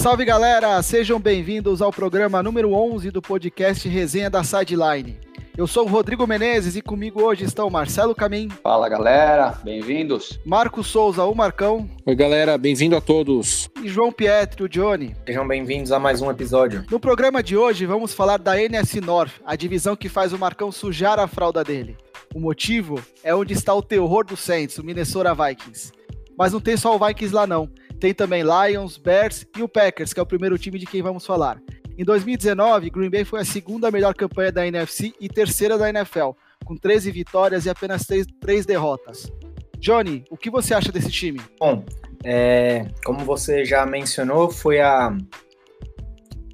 Salve galera, sejam bem-vindos ao programa número 11 do podcast Resenha da Sideline. Eu sou o Rodrigo Menezes e comigo hoje estão Marcelo Camin. Fala galera, bem-vindos. Marcos Souza, o Marcão. Oi galera, bem-vindo a todos. E João Pietro, o Johnny. Sejam bem-vindos a mais um episódio. No programa de hoje vamos falar da NS North, a divisão que faz o Marcão sujar a fralda dele. O motivo é onde está o terror do Saints, o Minnesota Vikings. Mas não tem só o Vikings lá não. Tem também Lions, Bears e o Packers, que é o primeiro time de quem vamos falar. Em 2019, Green Bay foi a segunda melhor campanha da NFC e terceira da NFL, com 13 vitórias e apenas 3, 3 derrotas. Johnny, o que você acha desse time? Bom, é, como você já mencionou, foi a,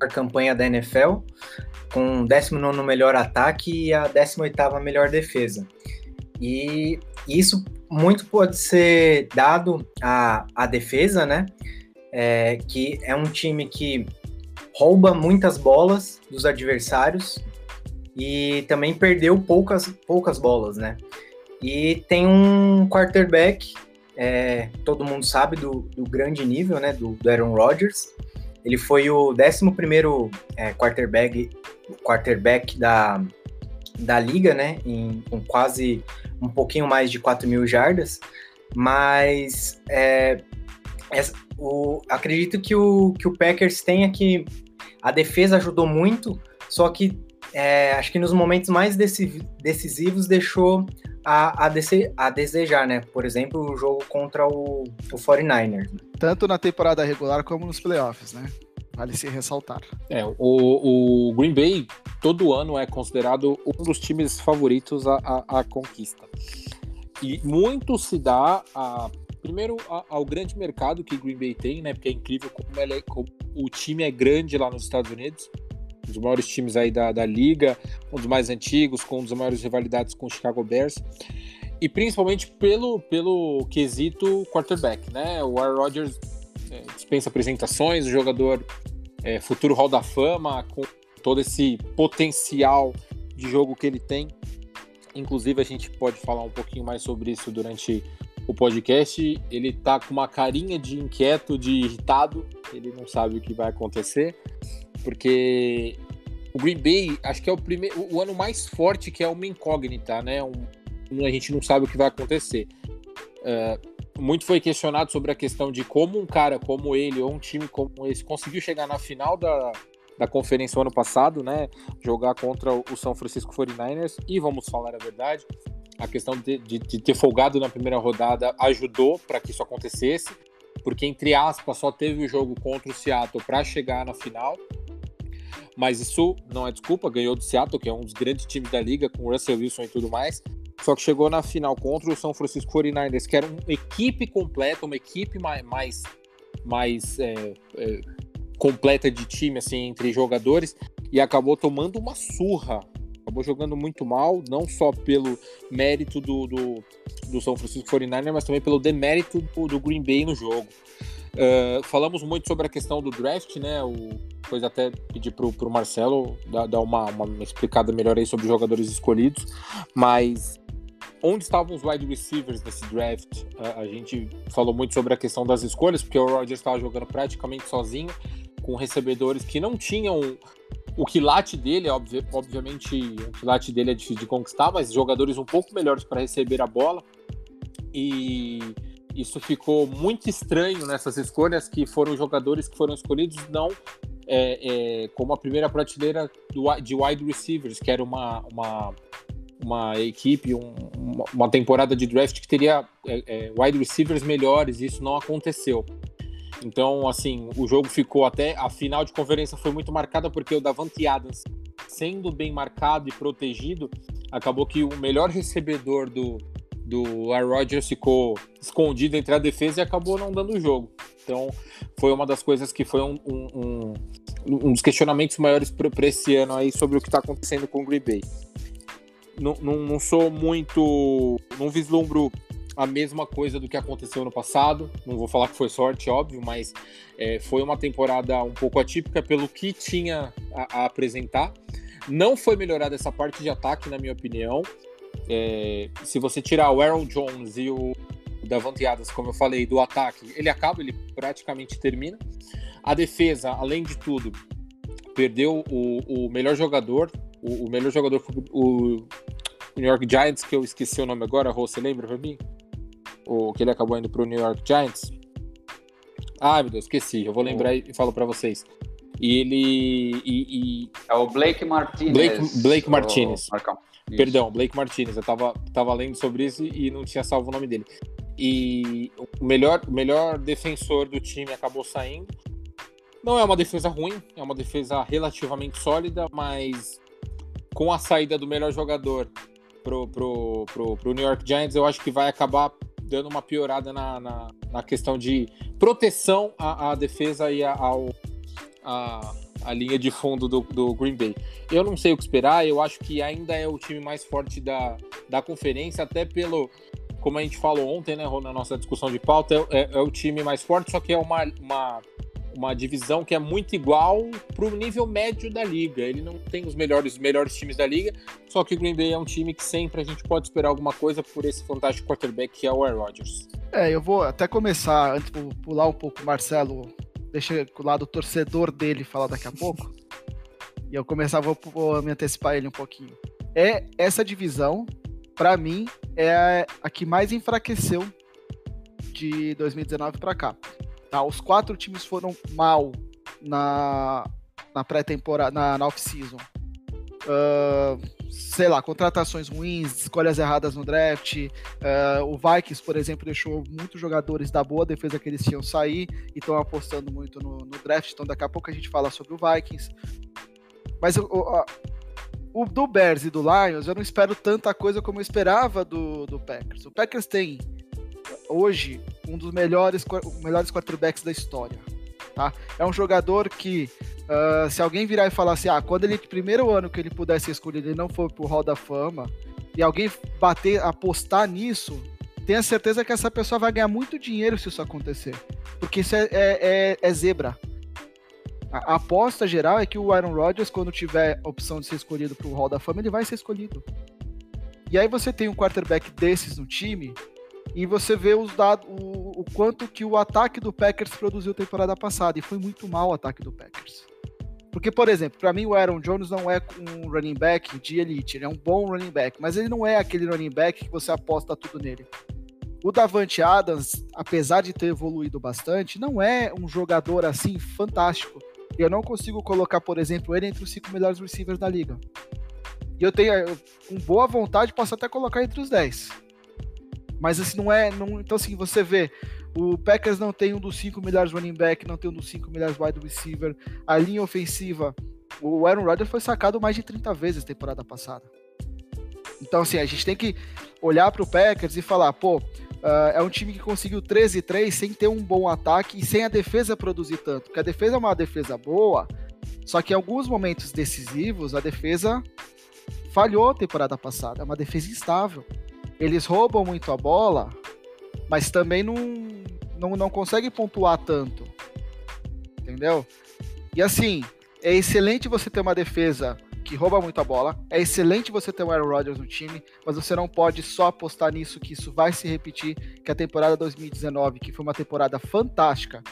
a campanha da NFL, com o 19 melhor ataque e a 18 melhor defesa. E isso muito pode ser dado à, à defesa, né? É, que é um time que rouba muitas bolas dos adversários e também perdeu poucas, poucas bolas, né? E tem um quarterback, é, todo mundo sabe do, do grande nível, né? Do, do, Aaron Rodgers. Ele foi o 11 é, quarterback, quarterback da, da liga, né? Em, com quase um pouquinho mais de 4 mil jardas. Mas é, o, acredito que o, que o Packers tenha que a defesa ajudou muito, só que é, acho que nos momentos mais decisivos deixou a, a, dese, a, desejar, né? Por exemplo, o jogo contra o, o 49ers. Né? Tanto na temporada regular como nos playoffs, né? Vale se ressaltar. É, o, o Green Bay todo ano é considerado um dos times favoritos à, à, à conquista. E muito se dá a primeiro ao grande mercado que Green Bay tem, né? Porque é incrível como, é, como, o time é grande lá nos Estados Unidos. Um dos maiores times aí da, da liga, um dos mais antigos, com um dos maiores rivalidades com o Chicago Bears. E principalmente pelo, pelo quesito quarterback, né? O Aaron Rodgers é, dispensa apresentações, o jogador é, futuro Hall da Fama, com todo esse potencial de jogo que ele tem. Inclusive, a gente pode falar um pouquinho mais sobre isso durante o podcast, ele tá com uma carinha de inquieto, de irritado, ele não sabe o que vai acontecer, porque o Green Bay, acho que é o primeiro, o ano mais forte que é uma incógnita, né? Um, a gente não sabe o que vai acontecer. Uh, muito foi questionado sobre a questão de como um cara como ele ou um time como esse conseguiu chegar na final da, da conferência ano passado, né? Jogar contra o São Francisco 49ers e vamos falar a verdade, a questão de, de, de ter folgado na primeira rodada ajudou para que isso acontecesse, porque, entre aspas, só teve o jogo contra o Seattle para chegar na final. Mas isso não é desculpa, ganhou do Seattle, que é um dos grandes times da liga, com o Russell Wilson e tudo mais. Só que chegou na final contra o São Francisco 49ers, que era uma equipe completa, uma equipe mais, mais, é, é, completa de time, assim, entre jogadores, e acabou tomando uma surra acabou jogando muito mal, não só pelo mérito do, do, do São Francisco 49ers, mas também pelo demérito do, do Green Bay no jogo. Uh, falamos muito sobre a questão do draft, né? O, depois até pedir pro, pro Marcelo dar, dar uma, uma explicada melhor aí sobre os jogadores escolhidos, mas onde estavam os wide receivers nesse draft? A gente falou muito sobre a questão das escolhas, porque o Rodgers estava jogando praticamente sozinho, com recebedores que não tinham o quilate dele, obvi obviamente, o quilate dele é difícil de conquistar, mas jogadores um pouco melhores para receber a bola. E isso ficou muito estranho nessas escolhas, que foram jogadores que foram escolhidos não é, é, como a primeira prateleira do, de wide receivers, que era uma, uma, uma equipe, um, uma temporada de draft que teria é, é wide receivers melhores, e isso não aconteceu. Então, assim, o jogo ficou até. A final de conferência foi muito marcada porque o Davante Adams, sendo bem marcado e protegido, acabou que o melhor recebedor do, do Aaron Rodgers ficou escondido entre a defesa e acabou não dando o jogo. Então, foi uma das coisas que foi um, um, um, um dos questionamentos maiores para esse ano aí sobre o que está acontecendo com o Green Bay. Não, não, não sou muito. Não vislumbro a mesma coisa do que aconteceu no passado. Não vou falar que foi sorte, óbvio, mas é, foi uma temporada um pouco atípica pelo que tinha a, a apresentar. Não foi melhorada essa parte de ataque, na minha opinião. É, se você tirar o Aaron Jones e o Davante Adams, como eu falei, do ataque, ele acaba, ele praticamente termina. A defesa, além de tudo, perdeu o, o melhor jogador, o, o melhor jogador foi o, New York Giants, que eu esqueci o nome agora, Rô, você lembra pra mim? O que ele acabou indo pro New York Giants? Ah, meu Deus, esqueci. Eu vou lembrar e falo para vocês. E ele. E, e... É o Blake Martinez. Blake, Blake Martinez. Perdão, Blake Martinez. Eu tava, tava lendo sobre isso e não tinha salvo o nome dele. E o melhor, o melhor defensor do time acabou saindo. Não é uma defesa ruim, é uma defesa relativamente sólida, mas com a saída do melhor jogador pro, pro, pro, pro New York Giants, eu acho que vai acabar dando uma piorada na, na, na questão de proteção à, à defesa e ao, a, a linha de fundo do, do Green Bay. Eu não sei o que esperar, eu acho que ainda é o time mais forte da, da conferência, até pelo, como a gente falou ontem, né, na nossa discussão de pauta, é, é, é o time mais forte, só que é uma, uma uma divisão que é muito igual para o nível médio da liga. Ele não tem os melhores, melhores times da liga, só que o Green Bay é um time que sempre a gente pode esperar alguma coisa por esse fantástico quarterback que é o Aaron Rodgers. É, eu vou até começar, antes de pular um pouco o Marcelo, deixa o lado torcedor dele falar daqui a pouco. e eu começar, vou, vou me antecipar ele um pouquinho. É essa divisão, para mim, é a que mais enfraqueceu de 2019 para cá. Tá? Os quatro times foram mal na, na pré-temporada, na, na off-season. Uh, sei lá, contratações ruins, escolhas erradas no draft. Uh, o Vikings, por exemplo, deixou muitos jogadores da boa defesa que eles tinham sair e estão apostando muito no, no, draft. Então, daqui a pouco a gente fala sobre o Vikings. Mas o, o, o, do Bears e do Lions, eu não espero tanta coisa como eu esperava do, do Packers. O Packers tem hoje um dos melhores, melhores quarterbacks da história. Tá? É um jogador que, uh, se alguém virar e falar assim, ah, quando ele, primeiro ano que ele pudesse escolher, ele não for pro Hall da Fama, e alguém bater, apostar nisso, tenha certeza que essa pessoa vai ganhar muito dinheiro se isso acontecer. Porque isso é, é, é, é zebra. A, aposta geral é que o Aaron Rodgers, quando tiver a opção de ser escolhido pro Hall da Fama, ele vai ser escolhido. E aí você tem um quarterback desses no time, e você vê os dados, o, o, quanto que o ataque do Packers produziu temporada passada, e foi muito mal o ataque do Packers. Porque, por exemplo, para mim o Aaron Jones não é um running back de elite, ele é um bom running back, mas ele não é aquele running back que você aposta tudo nele. O Davante Adams, apesar de ter evoluído bastante, não é um jogador assim fantástico. Eu não consigo colocar, por exemplo, ele entre os cinco melhores receivers da liga. E eu tenho, com boa vontade, posso até colocar entre os 10. Mas assim, não é. Não, então, assim, você vê. O Packers não tem um dos cinco melhores running back, não tem um dos cinco melhores wide receiver. A linha ofensiva, o Aaron Rodgers foi sacado mais de 30 vezes temporada passada. Então, assim, a gente tem que olhar para o Packers e falar, pô, uh, é um time que conseguiu 13-3 sem ter um bom ataque e sem a defesa produzir tanto. Porque a defesa é uma defesa boa, só que em alguns momentos decisivos a defesa falhou temporada passada. É uma defesa instável eles roubam muito a bola, mas também não, não, não conseguem pontuar tanto. Entendeu? E assim, é excelente você ter uma defesa que rouba muito a bola. É excelente você ter o Aaron Rodgers no time, mas você não pode só apostar nisso que isso vai se repetir, que a temporada 2019, que foi uma temporada fantástica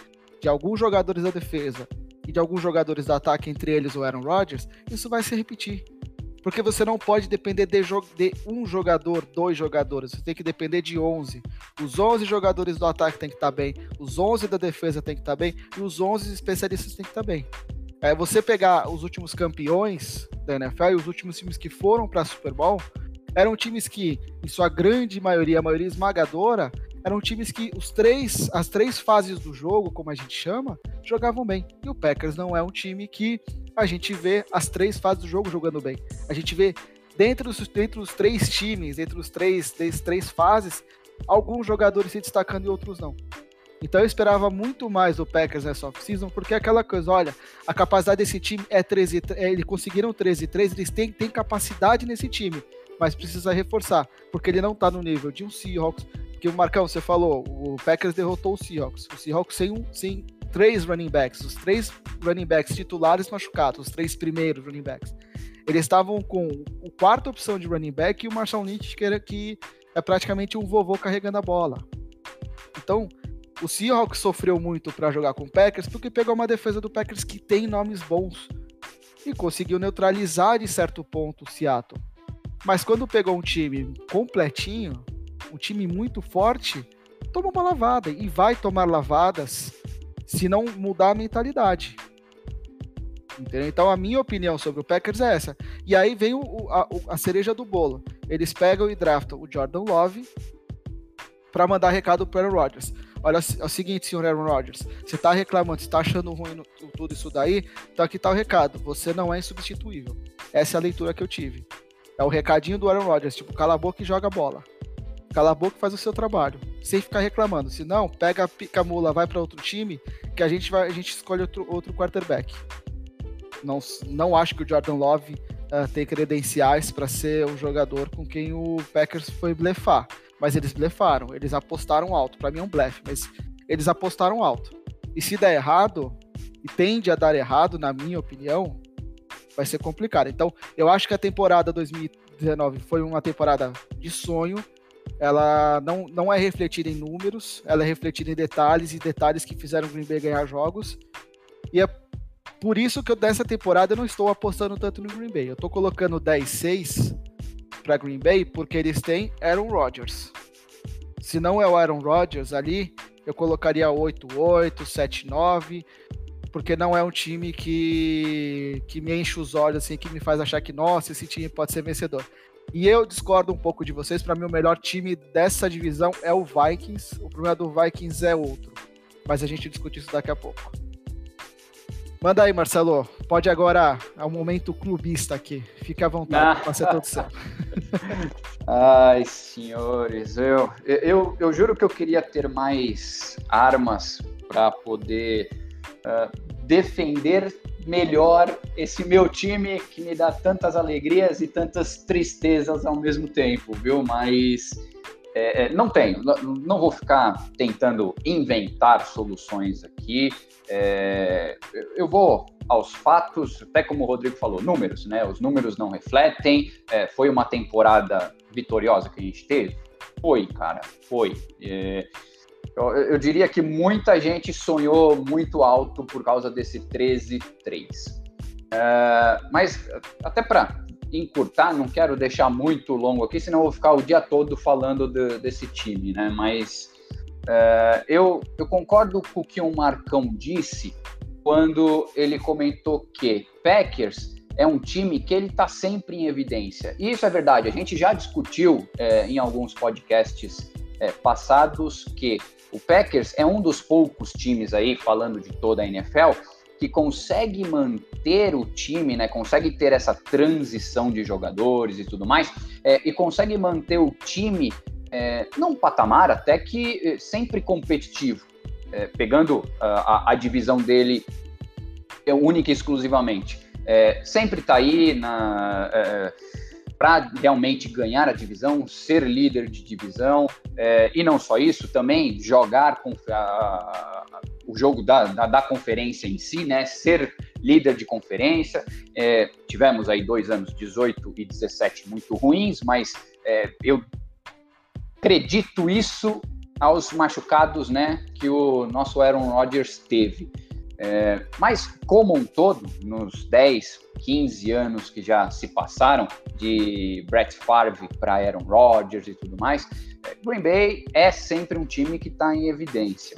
de alguns jogadores da defesa e de alguns jogadores do ataque, entre eles o Aaron Rodgers, isso vai se repetir. Porque você não pode depender de, de, um jogador, dois jogadores. Você tem que depender de 11. Os 11 jogadores do ataque tem que estar tá bem, os 11 da defesa tem que estar tá bem e os 11 especialistas tem que estar tá bem. É, você pegar os últimos campeões da NFL e os últimos times que foram para Super Bowl, eram times que, em sua grande maioria, a maioria esmagadora, eram times que os três, as três fases do jogo, como a gente chama, jogavam bem. E o Packers não é um time que a gente vê as três fases do jogo jogando bem. A gente vê dentro dos, dentro dos três times, dentro dos três, das três fases, alguns jogadores se destacando e outros não. Então eu esperava muito mais do Packers nessa off-season, porque é aquela coisa, olha, a capacidade desse time é 13, é, eles conseguiram 13 3, eles têm, têm capacidade nesse time, mas precisa reforçar, porque ele não está no nível de um Seahawks, que o Marcão, você falou, o Packers derrotou o Seahawks. O Seahawks sem, um, sem três running backs, os três running backs titulares machucados, os três primeiros running backs. Eles estavam com o quarta opção de running back e o Marshall Lynch, que, era, que é praticamente um vovô carregando a bola. Então, O Seahawks sofreu muito para jogar com o Packers porque pegou uma defesa do Packers que tem nomes bons e conseguiu neutralizar de certo ponto o Seattle. Mas quando pegou um time completinho, um time muito forte, toma uma lavada e vai tomar lavadas se não mudar a mentalidade. Entendeu? Então a minha opinião sobre o Packers é essa. E aí vem o, a, a, cereja do bolo. Eles pegam e draftam o Jordan Love para mandar recado para Aaron Rodgers. Olha, é o seguinte, senhor Aaron Rodgers, você está reclamando, você está achando ruim no, tudo isso daí, então aqui está o recado, você não é insubstituível. Essa é a leitura que eu tive. É o recadinho do Aaron Rodgers, tipo, cala a boca e joga bola. Cala a boca e faz o seu trabalho, sem ficar reclamando. Se não, pega a pica mula, vai para outro time, que a gente vai, a gente escolhe outro, outro quarterback. Não, não acho que o Jordan Love uh, tem credenciais para ser um jogador com quem o Packers foi blefar. Mas eles blefaram, eles apostaram alto. Para mim é um blefe, mas eles apostaram alto. E se der errado, e tende a dar errado, na minha opinião, vai ser complicado. Então, eu acho que a temporada 2019 foi uma temporada de sonho. Ela não, não é refletida em números, ela é refletida em detalhes e detalhes que fizeram o Green Bay ganhar jogos. E é por isso que eu, dessa temporada eu não estou apostando tanto no Green Bay. Eu estou colocando 10-6 para Green Bay porque eles têm Aaron Rodgers. Se não é o Aaron Rodgers ali, eu colocaria 8-8, 7-9, porque não é um time que, que me enche os olhos, assim, que me faz achar que, nossa, esse time pode ser vencedor. E eu discordo um pouco de vocês. Para mim, o melhor time dessa divisão é o Vikings. O problema do Vikings é outro. Mas a gente discute isso daqui a pouco. Manda aí, Marcelo. Pode agora, é o momento clubista aqui. Fique à vontade, ah. ser todo. Ai, senhores, eu, eu, eu juro que eu queria ter mais armas para poder uh, defender melhor esse meu time que me dá tantas alegrias e tantas tristezas ao mesmo tempo, viu? Mas é, é não tenho, não vou ficar tentando inventar soluções aqui. É, eu vou aos fatos, até como o Rodrigo falou, números, né? Os números não refletem. É, foi uma temporada vitoriosa que a gente teve? Foi, cara, foi. Eu, eu, diria que muita gente sonhou muito alto por causa desse 13-3. É, mas, até para encurtar, não quero deixar muito longo aqui, senão eu vou ficar o dia todo falando de, desse time, né? Mas é, eu, eu concordo com o que o Marcão disse quando ele comentou que Packers é um time que ele está sempre em evidência. E isso é verdade. A gente já discutiu é, em alguns podcasts é, passados que o Packers é um dos poucos times aí, falando de toda a NFL, que consegue manter o time, né? Consegue ter essa transição de jogadores e tudo mais, é, e consegue manter o time é, num patamar até que é, sempre competitivo, é, pegando a, a, divisão dele é, única e exclusivamente. É, sempre está aí é, para realmente ganhar a divisão, ser líder de divisão, é, e não só isso, também jogar com a, o jogo da, da, da, conferência em si, né? Ser líder de conferência. É, tivemos aí dois anos, 18 e 17, muito ruins, mas é, eu acredito isso aos machucados né, que o nosso Aaron Rodgers teve. É, mas, como um todo, nos 10, 15 anos que já se passaram, de Brett Favre para Aaron Rodgers e tudo mais, é, Green Bay é sempre um time que está em evidência.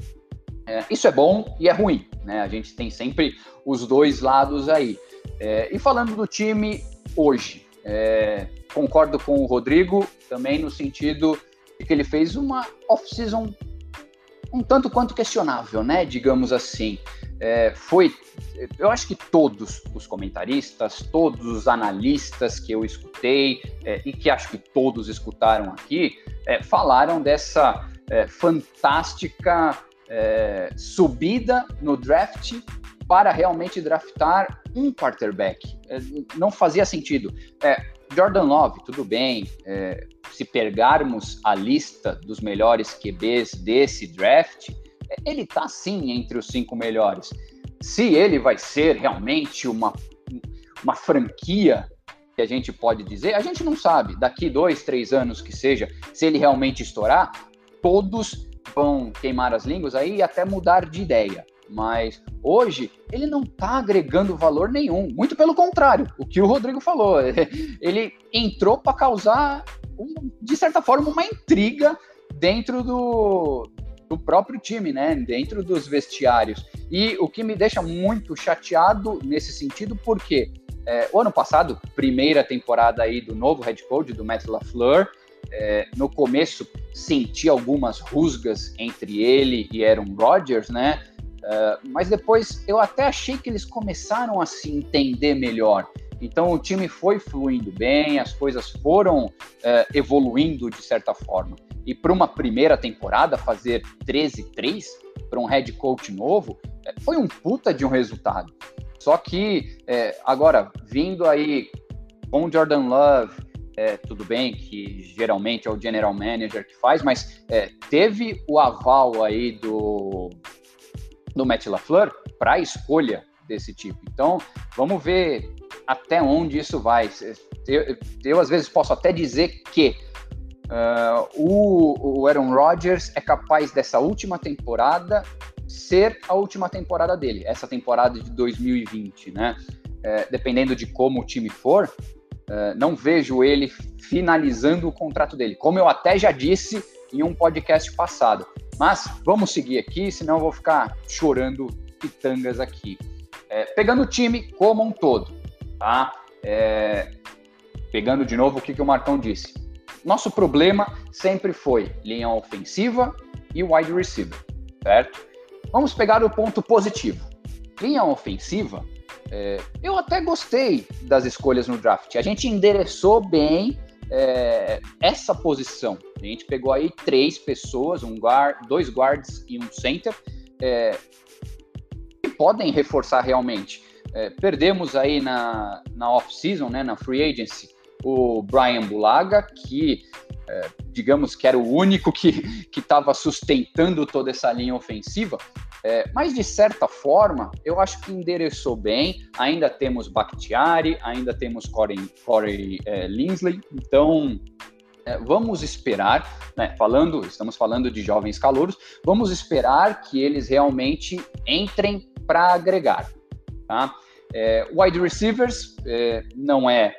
É, isso é bom e é ruim, né? A gente tem sempre os dois lados aí. É, e falando do time hoje, é, concordo com o Rodrigo também no sentido que ele fez uma off-season um tanto quanto questionável, né? Digamos assim. É, foi, eu acho que todos os comentaristas, todos os analistas que eu escutei é, e que acho que todos escutaram aqui, é, falaram dessa é, fantástica é, subida no draft para realmente draftar um quarterback. É, não fazia sentido. Jordan Love, tudo bem, se pegarmos a lista dos melhores QBs desse draft, ele está sim entre os cinco melhores. Se ele vai ser realmente uma, uma franquia que a gente pode dizer, a gente não sabe. Daqui dois, três anos que seja, se ele realmente estourar, todos vão queimar as línguas aí e até mudar de ideia. Mas hoje ele não está agregando valor nenhum. Muito pelo contrário, o que o Rodrigo falou. Ele entrou para causar, de certa forma, uma intriga dentro do, do próprio time, né? Dentro dos vestiários. E o que me deixa muito chateado nesse sentido, porque é, o ano passado, primeira temporada aí do novo head coach, do Matt LaFleur, é, no começo senti algumas rusgas entre ele e Aaron Rodgers, né? Uh, mas depois eu até achei que eles começaram a se entender melhor. Então o time foi fluindo bem, as coisas foram uh, evoluindo de certa forma. E para uma primeira temporada, fazer 13-3 para um head coach novo, é, foi um puta de um resultado. Só que é, agora, vindo aí com Jordan Love, é, tudo bem que geralmente é o general manager que faz, mas é, teve o aval aí do, do Matt LaFleur para a escolha desse tipo. Então, vamos ver até onde isso vai. Eu, eu às vezes posso até dizer que uh, o, o Aaron Rodgers é capaz dessa última temporada ser a última temporada dele, essa temporada de 2020, né? É, dependendo de como o time for, é, não vejo ele finalizando o contrato dele, como eu até já disse em um podcast passado. Mas vamos seguir aqui, senão eu vou ficar chorando pitangas aqui. É, pegando o time como um todo, tá? Pegando de novo o que, que o Marcão disse. Nosso problema sempre foi linha ofensiva e wide receiver, certo? Vamos pegar o ponto positivo. Linha ofensiva, é, eu até gostei das escolhas no draft. A gente endereçou bem é, essa posição. A gente pegou aí três pessoas, um guard, dois guards e um center, é, que podem reforçar realmente. É, perdemos aí na, na off-season, né, na free agency, o Brian Bulaga, que é, digamos que era o único que estava sustentando toda essa linha ofensiva, é, mas de certa forma, eu acho que endereçou bem. Ainda temos Bakhtiari, ainda temos Corey, Corey é, Linsley, então é, vamos esperar, né, falando, estamos falando de jovens calouros, vamos esperar que eles realmente entrem para agregar. Tá? É, wide receivers é, não é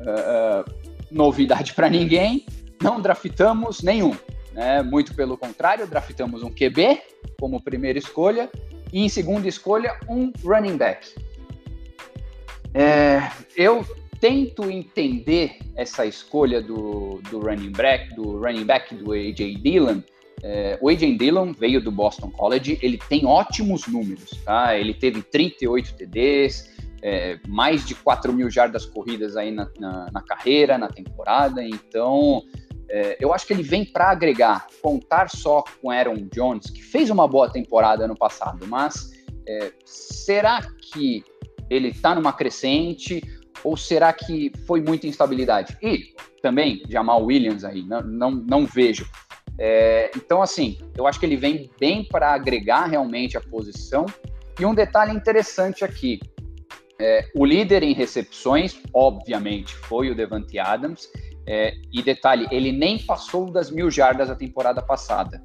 uh, novidade para ninguém, não draftamos nenhum. Né? Muito pelo contrário, draftamos um QB como primeira escolha e em segunda escolha um running back. É, eu tento entender essa escolha do, do running back, do running back do AJ Dillon. É, o AJ Dillon veio do Boston College, ele tem ótimos números, tá? Ele teve 38 TDs, é, mais de 4 mil jardas corridas aí na, na, na carreira, na temporada, então é, eu acho que ele vem para agregar, contar só com Aaron Jones, que fez uma boa temporada ano passado, mas é, será que ele está numa crescente ou será que foi muita instabilidade? E também Jamal Williams aí, não, não, não vejo. É, então, assim, eu acho que ele vem bem para agregar realmente a posição. E um detalhe interessante aqui: é, o líder em recepções, obviamente, foi o Devante Adams. É, e detalhe, ele nem passou das mil jardas a temporada passada.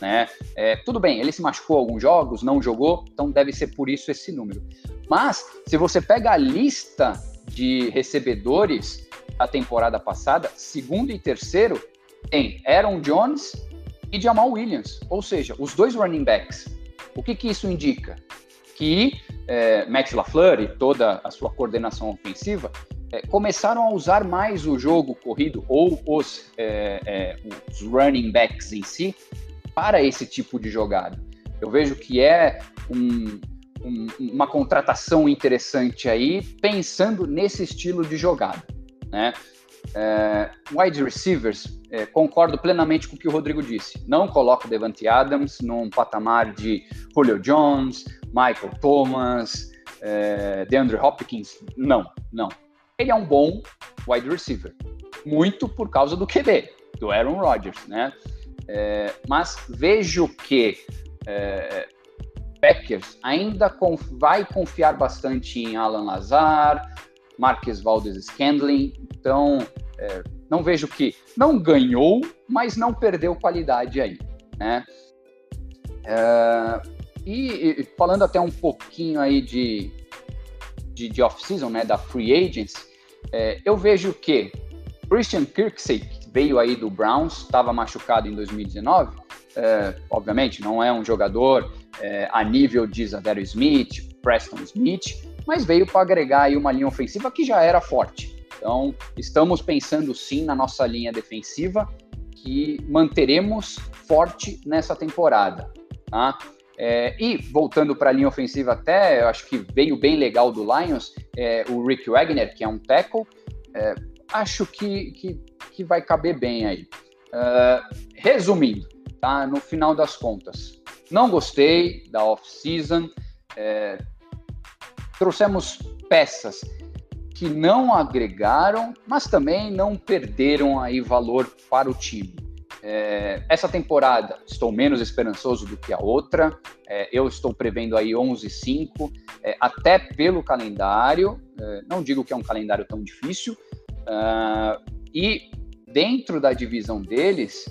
Né? É, tudo bem, ele se machucou alguns jogos, não jogou, então deve ser por isso esse número. Mas, se você pega a lista de recebedores da temporada passada, segundo e terceiro, tem Aaron Jones e Jamal Williams, ou seja, os dois running backs. O que, que isso indica? Que é, Matt LaFleur e toda a sua coordenação ofensiva é, começaram a usar mais o jogo corrido ou os, é, é, os running backs em si para esse tipo de jogada. Eu vejo que é um, um, uma contratação interessante aí, pensando nesse estilo de jogada. Né? É, wide receivers, é, concordo plenamente com o que o Rodrigo disse. Não coloco Devante Adams num patamar de Julio Jones, Michael Thomas, é, DeAndre Hopkins. Não, não ele é um bom wide receiver. Muito por causa do QB, do Aaron Rodgers, né? É, mas vejo que é, Packers ainda conf vai confiar bastante em Alan Lazar, Marques Valdes Scandling, então é, não vejo que não ganhou, mas não perdeu qualidade aí. né? É, e, e, falando até um pouquinho aí de, de, de off-season, né, da free agents, é, eu vejo que Christian Kirksey, que veio aí do Browns, estava machucado em 2019, é, obviamente não é um jogador é, a nível de Zavero Smith, Preston Smith, mas veio para agregar aí uma linha ofensiva que já era forte. Então, estamos pensando sim na nossa linha defensiva, que manteremos forte nessa temporada. Tá? É, e voltando para a linha ofensiva, até eu acho que veio bem legal do Lions, é, o Rick Wagner, que é um tackle, é, acho que, que, que, vai caber bem aí. Uh, resumindo, tá? No final das contas, não gostei da off-season. É, trouxemos peças que não agregaram, mas também não perderam aí valor para o time. É, essa temporada estou menos esperançoso do que a outra. É, eu estou prevendo aí 11-5, é, até pelo calendário. É, não digo que é um calendário tão difícil. Uh, e dentro da divisão deles,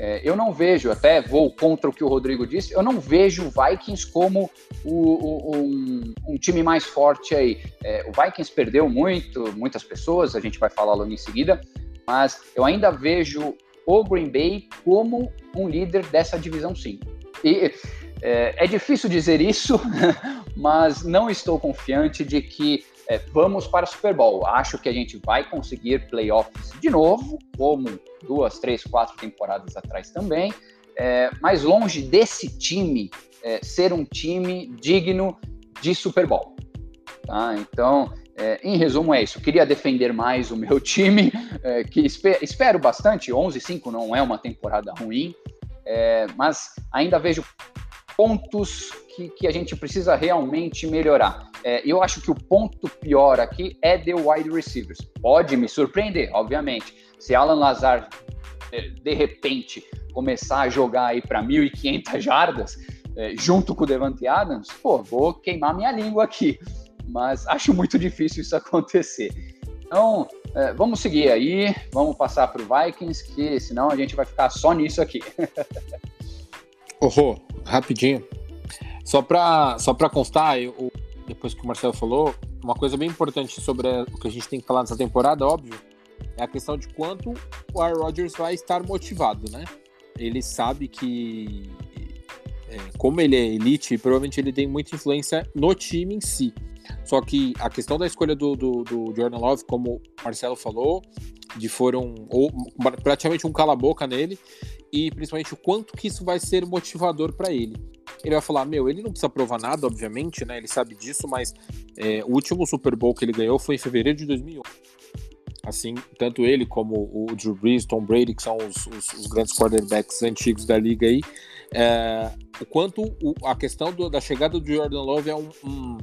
é, eu não vejo, até vou contra o que o Rodrigo disse, eu não vejo o Vikings como o, o, um, um, time mais forte aí. O Vikings perdeu muito, muitas pessoas, a gente vai falar logo em seguida, mas eu ainda vejo o Green Bay como um líder dessa divisão sim. E é, é difícil dizer isso, mas não estou confiante de que é, vamos para o Super Bowl. Acho que a gente vai conseguir playoffs de novo, como duas, três, quatro temporadas atrás também, é, mas longe desse time é, ser um time digno de Super Bowl. Tá? Então, é, em resumo, é isso. queria defender mais o meu time, é, que espero, espero bastante. 11-5 não é uma temporada ruim, é, mas ainda vejo pontos que, que a gente precisa realmente melhorar. É, eu acho que o ponto pior aqui é de wide receivers. Pode me surpreender, obviamente. Se Alan Lazar, é, de repente, começar a jogar aí para 1.500 jardas, é, junto com o Devante Adams, pô, vou queimar minha língua aqui. Mas acho muito difícil isso acontecer. Então, é, vamos seguir aí, vamos passar para o Vikings, que senão a gente vai ficar só nisso aqui. Oh, rapidinho. Só para só constar, eu, depois que o Marcelo falou, uma coisa bem importante sobre o que a gente tem que falar nessa temporada, óbvio, é a questão de quanto o Aaron Rodgers vai estar motivado, né? Ele sabe que, é, como ele é elite, provavelmente ele tem muita influência no time em si. Só que a questão da escolha do, do, do Jordan Love, como o Marcelo falou, de foram ou, praticamente um cala-boca nele, e principalmente o quanto que isso vai ser motivador para ele. Ele vai falar, meu, ele não precisa provar nada, obviamente, né? Ele sabe disso, mas é, o último Super Bowl que ele ganhou foi em fevereiro de 2001. Assim, tanto ele como o Drew Brees, Tom Brady, que são os, os, os grandes quarterbacks antigos da liga aí, é, o quanto o, a questão do, da chegada do Jordan Love é um, um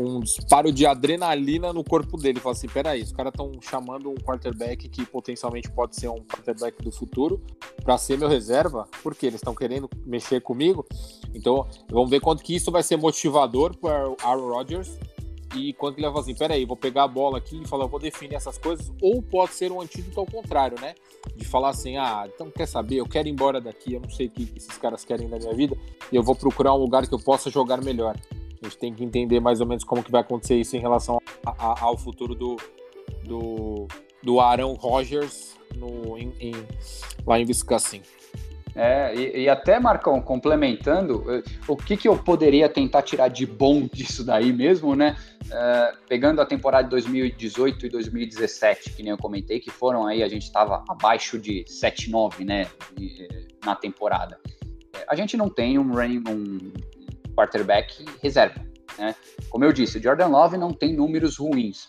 um disparo de adrenalina no corpo dele. Fala assim: peraí, os caras estão chamando um quarterback que potencialmente pode ser um quarterback do futuro para ser meu reserva, porque eles estão querendo mexer comigo. Então, vamos ver quanto que isso vai ser motivador para Aaron Rodgers e quando ele vai falar assim: peraí, vou pegar a bola aqui e falar, vou definir essas coisas, ou pode ser um antídoto ao contrário, né? De falar assim: ah, então quer saber, eu quero ir embora daqui, eu não sei o que esses caras querem da minha vida, e eu vou procurar um lugar que eu possa jogar melhor. A gente tem que entender mais ou menos como que vai acontecer isso em relação a, a, ao futuro do, do, do Aaron Rodgers no, em, em, lá em Wisconsin. É, e, e, até, Marcão, complementando, eh, o que, que eu poderia tentar tirar de bom disso daí mesmo, né? É, pegando a temporada de 2018 e 2017, que nem eu comentei, que foram aí, a gente estava abaixo de 7-9, né, na temporada. A gente não tem um, um, quarterback reserva. Né? Como eu disse, o Jordan Love não tem números ruins.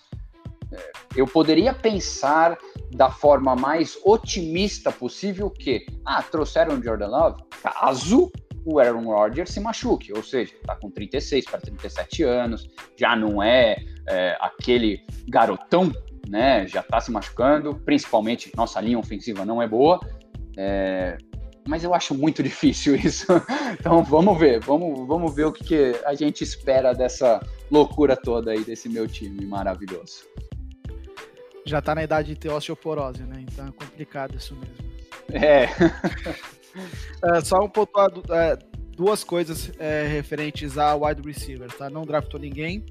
É, eu poderia pensar da forma mais otimista possível que, ah, trouxeram o Jordan Love caso o Aaron Rodgers se machuque, ou seja, está com 36 para 37 anos, já não é, é aquele garotão, né? Já está se machucando, principalmente nossa linha ofensiva não é boa. É, mas eu acho muito difícil isso. Então vamos ver, vamos, vamos ver o que, que a gente espera dessa loucura toda aí desse meu time maravilhoso. Já tá na idade de ter osteoporose, né? Então é complicado isso mesmo. É. É, só um pontuado, é, duas coisas é, referentes a wide receiver, tá? Não draftou ninguém.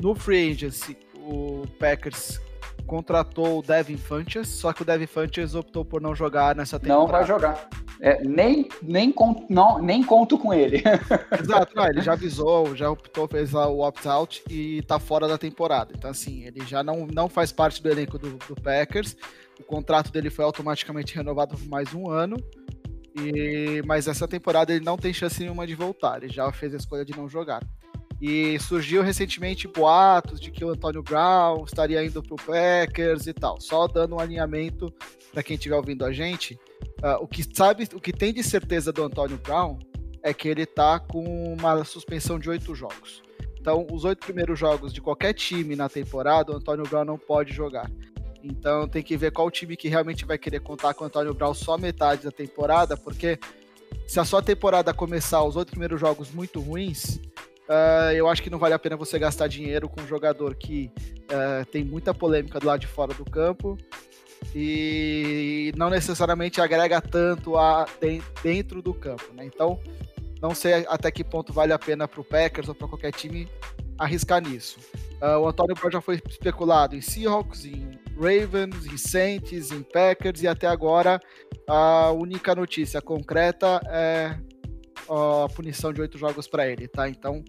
No free agency, o Packers contratou o Devin Funches, só que o Devin Funches optou por não jogar nessa temporada. Não vai jogar. É, nem, nem, conto, não, nem conto com ele. Exato, não, ele já avisou, já optou, fez o opt-out e tá fora da temporada. Então, assim, ele já não, não faz parte do elenco do, do Packers. O contrato dele foi automaticamente renovado por mais um ano. E, mas essa temporada ele não tem chance nenhuma de voltar. Ele já fez a escolha de não jogar. E surgiu recentemente boatos de que o Antônio Brown estaria indo para o Packers e tal. Só dando um alinhamento para quem estiver ouvindo a gente. Uh, o que sabe, o que tem de certeza do Antônio Brown é que ele está com uma suspensão de oito jogos. Então, os oito primeiros jogos de qualquer time na temporada, o Antônio Brown não pode jogar. Então, tem que ver qual time que realmente vai querer contar com o Antônio Brown só metade da temporada, porque se a sua temporada começar os oito primeiros jogos muito ruins, Uh, eu acho que não vale a pena você gastar dinheiro com um jogador que uh, tem muita polêmica do lado de fora do campo e não necessariamente agrega tanto a, dentro do campo. Né? Então, não sei até que ponto vale a pena para o Packers ou para qualquer time arriscar nisso. Uh, o Antônio Brown já foi especulado em Seahawks, em Ravens, em Saints, em Packers e até agora a única notícia concreta é a punição de oito jogos para ele, tá? Então,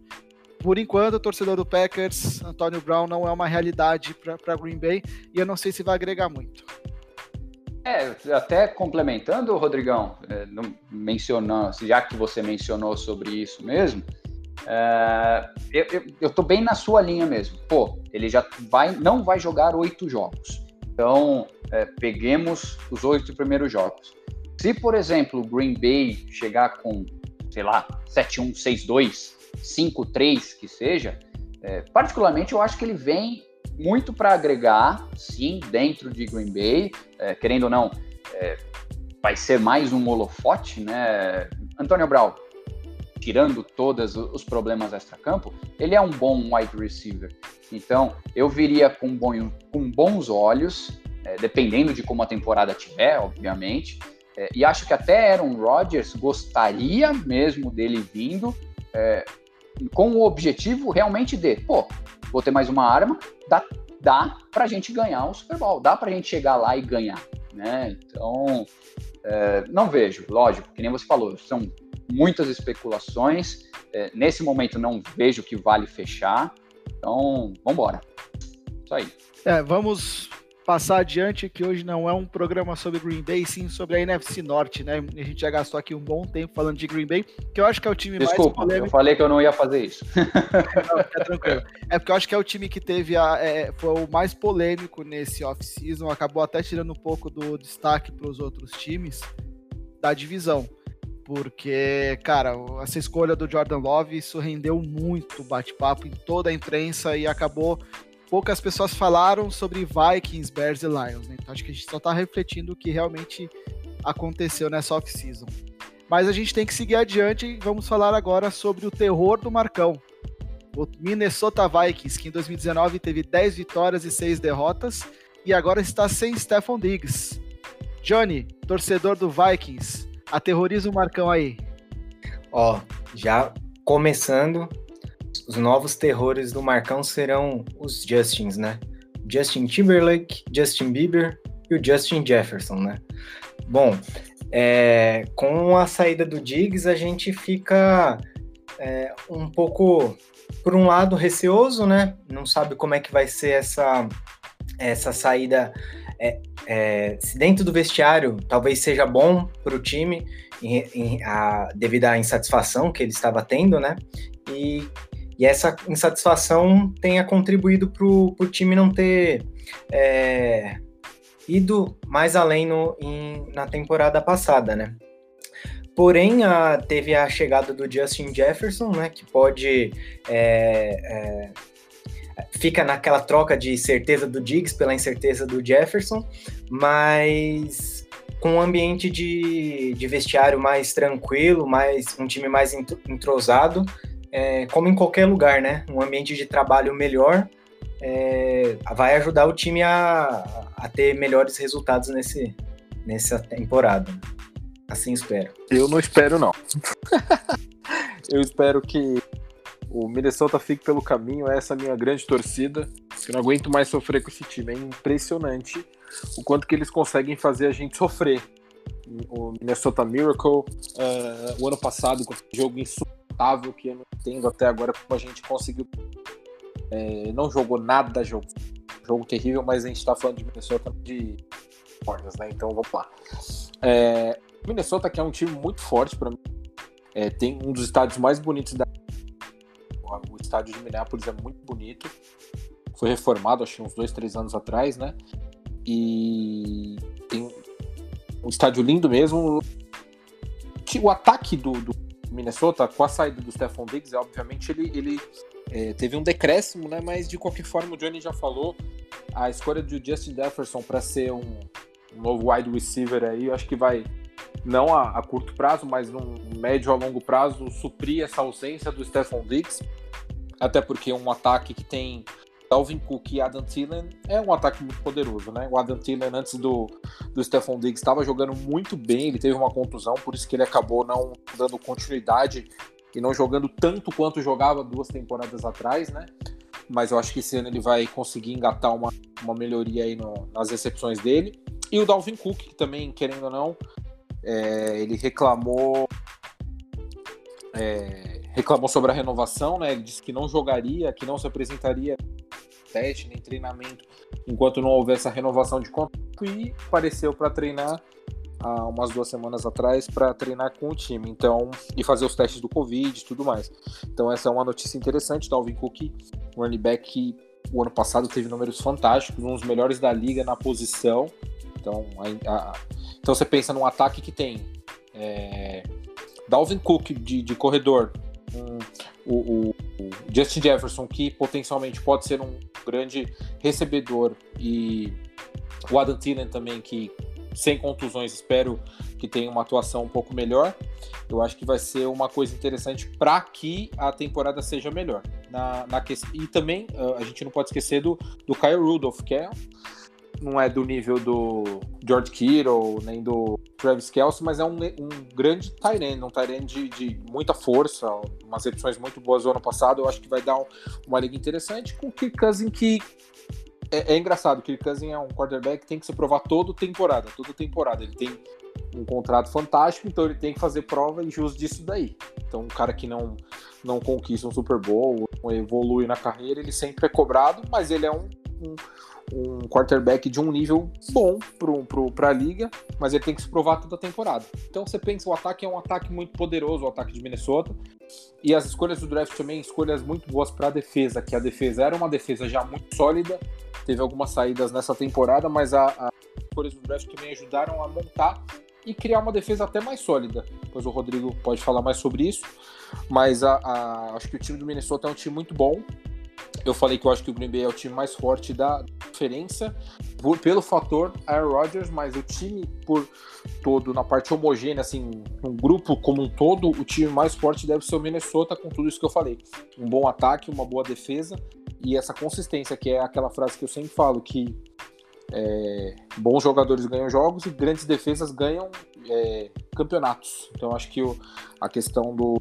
por enquanto, o torcedor do Packers, Antônio Brown, não é uma realidade para Green Bay e eu não sei se vai agregar muito. É, até complementando, Rodrigão, é, mencionando, já que você mencionou sobre isso mesmo, é, eu, eu, eu, tô bem na sua linha mesmo. Pô, ele já vai, não vai jogar oito jogos. Então, é, peguemos os oito primeiros jogos. Se, por exemplo, o Green Bay chegar com sei lá, 7-1, 6-2, 5-3 que seja, é, particularmente eu acho que ele vem muito para agregar, sim, dentro de Green Bay, é, querendo ou não, é, vai ser mais um holofote, né? Antônio Brown, tirando todos os problemas extra-campo, ele é um bom wide receiver. Então, eu viria com, bom, com bons olhos, é, dependendo de como a temporada tiver, obviamente, é, e acho que até Aaron Rodgers gostaria mesmo dele vindo é, com o objetivo realmente de, pô, vou ter mais uma arma, dá, dá pra gente ganhar o Super Bowl, dá pra gente chegar lá e ganhar, né? Então, é, não vejo, lógico, que nem você falou, são muitas especulações, é, nesse momento não vejo que vale fechar, então, vamos embora. Isso aí. É, vamos passar adiante que hoje não é um programa sobre Green Bay, sim sobre a NFC Norte, né? A gente já gastou aqui um bom tempo falando de Green Bay, que eu acho que é o time Desculpa, mais polêmico. eu falei que eu não ia fazer isso. não, é tranquilo. É porque eu acho que é o time que teve a, é, foi o mais polêmico nesse off-season, acabou até tirando um pouco do destaque para os outros times da divisão. Porque, cara, essa escolha do Jordan Love, isso rendeu muito bate-papo em toda a imprensa e acabou poucas pessoas falaram sobre Vikings, Bears e Lions. Né? Então acho que a gente só está refletindo o que realmente aconteceu nessa off-season. Mas a gente tem que seguir adiante e vamos falar agora sobre o terror do Marcão. O Minnesota Vikings, que em 2019 teve 10 vitórias e 6 derrotas, e agora está sem Stephon Diggs. Johnny, torcedor do Vikings, aterroriza o Marcão aí. Ó, já começando, os novos terrores do Marcão serão os Justins, né? Justin Timberlake, Justin Bieber e o Justin Jefferson, né? Bom, é, com a saída do Diggs, a gente fica é, um pouco, por um lado, receoso, né? Não sabe como é que vai ser essa, essa saída. É, é se dentro do vestiário talvez seja bom para o time em, em, a, devido à insatisfação que ele estava tendo, né? E e essa insatisfação tenha contribuído para o time não ter é, ido mais além no, em, na temporada passada, né? Porém, a, teve a chegada do Justin Jefferson, né? Que pode. É, é, fica naquela troca de certeza do Diggs pela incerteza do Jefferson, mas com um ambiente de, de vestiário mais tranquilo, mais um time mais entrosado, é, como em qualquer lugar, né? Um ambiente de trabalho melhor é, vai ajudar o time a, a ter melhores resultados nesse, nessa temporada. Assim espero. Eu não espero, não. eu espero que o Minnesota fique pelo caminho, essa é a minha grande torcida. Eu não aguento mais sofrer com esse time. É impressionante o quanto que eles conseguem fazer a gente sofrer. O Minnesota Miracle, uh, o ano passado, com um jogo insuportável que eu não entendo até agora como a gente conseguiu. É, não jogou nada, jogo, jogo terrível, mas a gente está falando de Minnesota de Warriors, né? Então vamos lá. É, Minnesota, que é um time muito forte para mim, é, tem um dos estádios mais bonitos da. O estádio de Minneapolis é muito bonito. Foi reformado, acho uns dois, três anos atrás, né? E tem um estádio lindo mesmo. O ataque do, do Minnesota, com a saída do Stephon Diggs, obviamente ele, ele é, teve um decréscimo, né? Mas de qualquer forma, o Johnny já falou, a escolha do Justin Jefferson para ser um, um, novo wide receiver aí, eu acho que vai, não a, a, curto prazo, mas num médio a longo prazo, suprir essa ausência do Stephon Diggs. Até porque um ataque que tem Dalvin Cook e Adam Thielen é um ataque muito poderoso, né? O Adam Thielen, antes do, do Stephon Diggs, estava jogando muito bem, ele teve uma contusão, por isso que ele acabou não dando continuidade e não jogando tanto quanto jogava duas temporadas atrás, né? Mas eu acho que esse ano ele vai conseguir engatar uma, uma melhoria aí no, nas recepções dele. E o Dalvin Cook, que também, querendo ou não, é, ele reclamou é, reclamou sobre a renovação, né? Ele disse que não jogaria, que não se apresentaria teste, nem treinamento, enquanto não houver essa renovação de contrato e apareceu para treinar há umas duas semanas atrás para treinar com o time, então e fazer os testes do Covid e tudo mais. Então essa é uma notícia interessante. Dalvin Cook, running back que o ano passado teve números fantásticos, um dos melhores da liga na posição. Então, a, a, então você pensa num ataque que tem é, Dalvin Cook de, de corredor, um, o, o, Justin Jefferson, que potencialmente pode ser um grande recebedor, e o Adam Thielen também, que sem contusões, espero que tenha uma atuação um pouco melhor. Eu acho que vai ser uma coisa interessante para que a temporada seja melhor. Na, na que... E também uh, a gente não pode esquecer do, do Kyle Rudolph, que é não é do nível do George Kittle, nem do Travis Kelce, mas é um, um grande Tyrene, um Tyrene de, de, muita força, umas recepções muito boas no ano passado, eu acho que vai dar um, uma liga interessante com o Kirk Cousin que é, é engraçado, o Kirk Cousin é um quarterback que tem que se provar toda temporada, toda temporada, ele tem um contrato fantástico, então ele tem que fazer prova e jus disso daí. Então, um cara que não não conquista um Super Bowl, evolui na carreira, ele sempre é cobrado, mas ele é um, um um quarterback de um nível bom para a liga, mas ele tem que se provar toda a temporada. Então você pensa, o ataque é um ataque muito poderoso, o ataque de Minnesota, e as escolhas do draft também, escolhas muito boas para a defesa, que a defesa era uma defesa já muito sólida, teve algumas saídas nessa temporada, mas a, a escolhas do draft também ajudaram a montar e criar uma defesa até mais sólida. Depois o Rodrigo pode falar mais sobre isso, mas a, acho que o time do Minnesota é um time muito bom, eu falei que eu acho que o Green Bay é o time mais forte da diferença por, pelo fator Aaron Rodgers, mas o time por todo, na parte homogênea, assim, um grupo como um todo, o time mais forte deve ser o Minnesota, com tudo isso que eu falei. Um bom ataque, uma boa defesa e essa consistência, que é aquela frase que eu sempre falo, que é, bons jogadores ganham jogos e grandes defesas ganham é, campeonatos. Então acho que o, a questão do,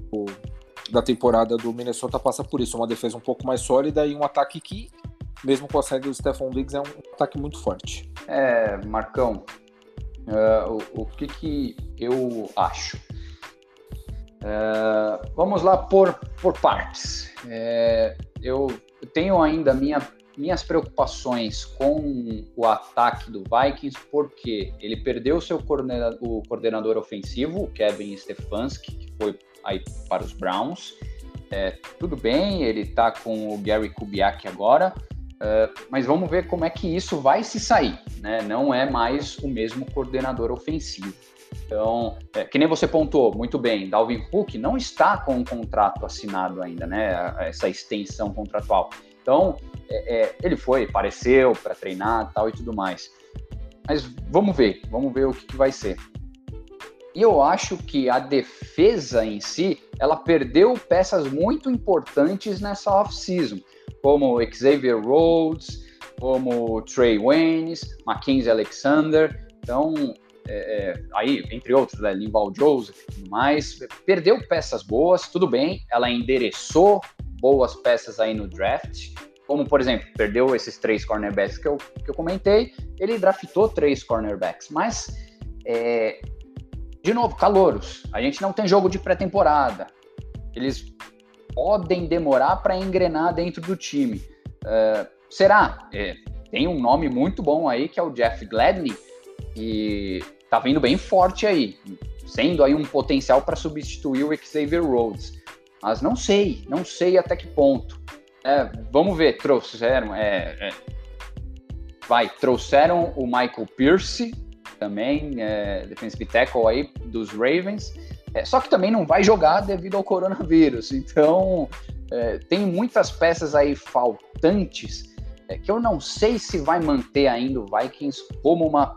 da temporada do Minnesota passa por isso, uma defesa um pouco mais sólida e um ataque que, mesmo com a saída do Stephon Diggs, é um ataque muito forte. É, Marcão, uh, o, o, que, que eu acho? Uh, vamos lá por, por partes. É, eu tenho ainda minha, minhas preocupações com o ataque do Vikings, porque ele perdeu seu coordenador, o coordenador ofensivo, Kevin Stefanski, que foi aí para os Browns. É, tudo bem, ele está com o Gary Kubiak agora, uh, mas vamos ver como é que isso vai se sair. Né? Não é mais o mesmo coordenador ofensivo. Então, é, que nem você pontuou muito bem, Dalvin Cook não está com um contrato assinado ainda, né? Essa extensão contratual. Então, é, é, ele foi, apareceu para treinar tal e tudo mais. Mas vamos ver, vamos ver o que, que vai ser. E eu acho que a defesa em si, ela perdeu peças muito importantes nessa off-season, como Xavier Rhodes, como Trey Waynes, Mackenzie Alexander. Então, é, é, aí, entre outros, né, Linval Joseph e tudo mais, perdeu peças boas, tudo bem, ela endereçou boas peças aí no draft, como, por exemplo, perdeu esses três cornerbacks que eu, que eu comentei, ele draftou três cornerbacks, mas, é, de novo, calouros, a gente não tem jogo de pré-temporada, eles podem demorar para engrenar dentro do time. Uh, será? É, tem um nome muito bom aí, que é o Jeff Gladney, e tá vindo bem forte aí, sendo aí um potencial para substituir o Xavier Rhodes. Mas não sei, não sei até que ponto. É, vamos ver, trouxeram, é, é, vai, trouxeram o Michael Pierce também, é, defensive tackle aí dos Ravens, é, só que também não vai jogar devido ao coronavírus. Então, é, tem muitas peças aí faltantes é, que eu não sei se vai manter ainda o Vikings como uma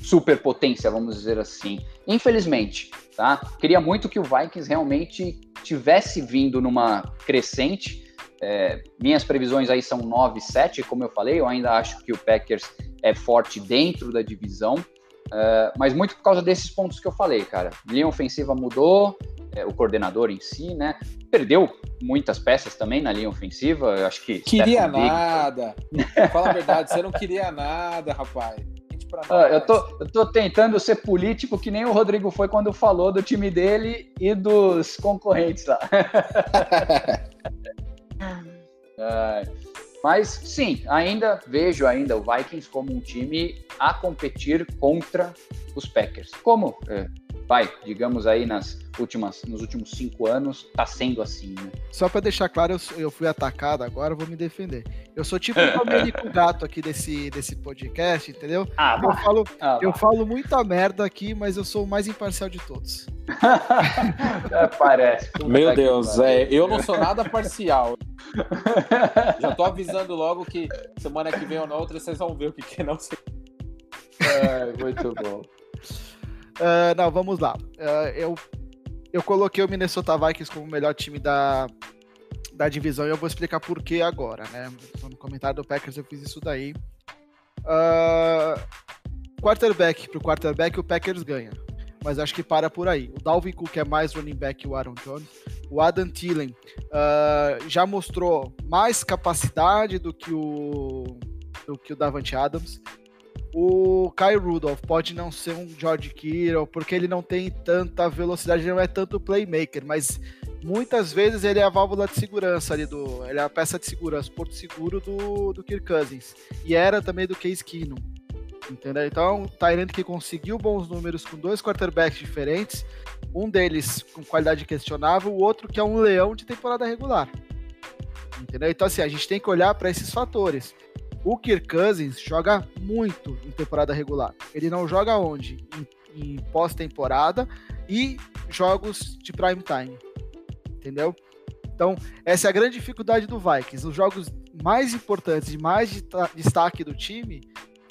superpotência, vamos dizer assim. Infelizmente, tá? Queria muito que o Vikings realmente tivesse vindo numa crescente. É, minhas previsões aí são 9 7, como eu falei, eu ainda acho que o Packers é forte dentro da divisão. Uh, mas muito por causa desses pontos que eu falei, cara. Linha ofensiva mudou, é, o coordenador em si, né? Perdeu muitas peças também na linha ofensiva. Eu acho que. Queria nada. Fala a verdade, você não queria nada, rapaz. Ah, eu, tô, eu tô tentando ser político que nem o Rodrigo foi quando falou do time dele e dos concorrentes lá. ah, Mas sim, ainda vejo ainda o Vikings como um time a competir contra os Packers. Como, é, vai, digamos aí nas últimas, nos últimos cinco anos, tá sendo assim, né? Só para deixar claro, eu, eu, fui atacado, agora eu vou me defender. Eu sou tipo o Domênico Gato aqui desse, desse podcast, entendeu? Ah, eu, falo, ah, eu falo muita merda aqui, mas eu sou o mais imparcial de todos. é, parece. Meu Deus, é, eu não sou nada parcial. Já tô avisando logo que semana que vem ou na outra vocês vão ver o que, que não sei. É, muito bom. Uh, não, vamos lá. Uh, eu eu coloquei o Minnesota Vikings como o melhor time da, da divisão e eu vou explicar por que agora, né? No comentário do Packers eu fiz isso daí. Uh, quarterback pro quarterback, o Packers ganha. Mas acho que para por aí. O Dalvin Cook é mais running back que o Aaron Jones. O Adam Thielen uh, já mostrou mais capacidade do que o, do que o Davante Adams o Kyle Rudolph pode não ser um George Kittle, porque ele não tem tanta velocidade, ele não é tanto playmaker, mas muitas vezes ele é a válvula de segurança ali do. Ele é a peça de segurança, porto seguro do, do Kirk Cousins. E era também do Case Keenum. Entendeu? Então, o Tyrant que conseguiu bons números com dois quarterbacks diferentes, um deles com qualidade questionável, o outro que é um leão de temporada regular. Entendeu? Então, assim, a gente tem que olhar para esses fatores. O Kirk Cousins joga muito em temporada regular. Ele não joga onde? Em, em pós-temporada e jogos de prime time. Entendeu? Então, essa é a grande dificuldade do Vikings. Os jogos mais importantes e mais de destaque do time,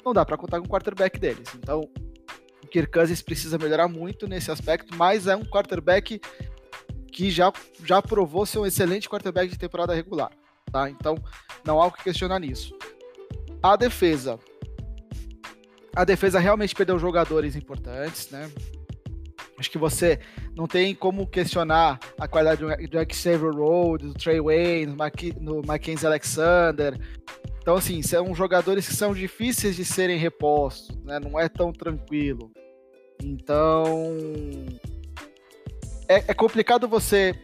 não dá para contar com o quarterback deles. Então, o Kirk Cousins precisa melhorar muito nesse aspecto, mas é um quarterback que já, já provou ser um excelente quarterback de temporada regular. Tá? Então, não há o que questionar nisso. A defesa. A defesa realmente perdeu jogadores importantes, né? Acho que você não tem como questionar a qualidade do Xavier Rhodes, do Trey Wayne, no Mackenzie Alexander. Então, assim, são jogadores que são difíceis de serem repostos, né? Não é tão tranquilo. Então, é, é complicado você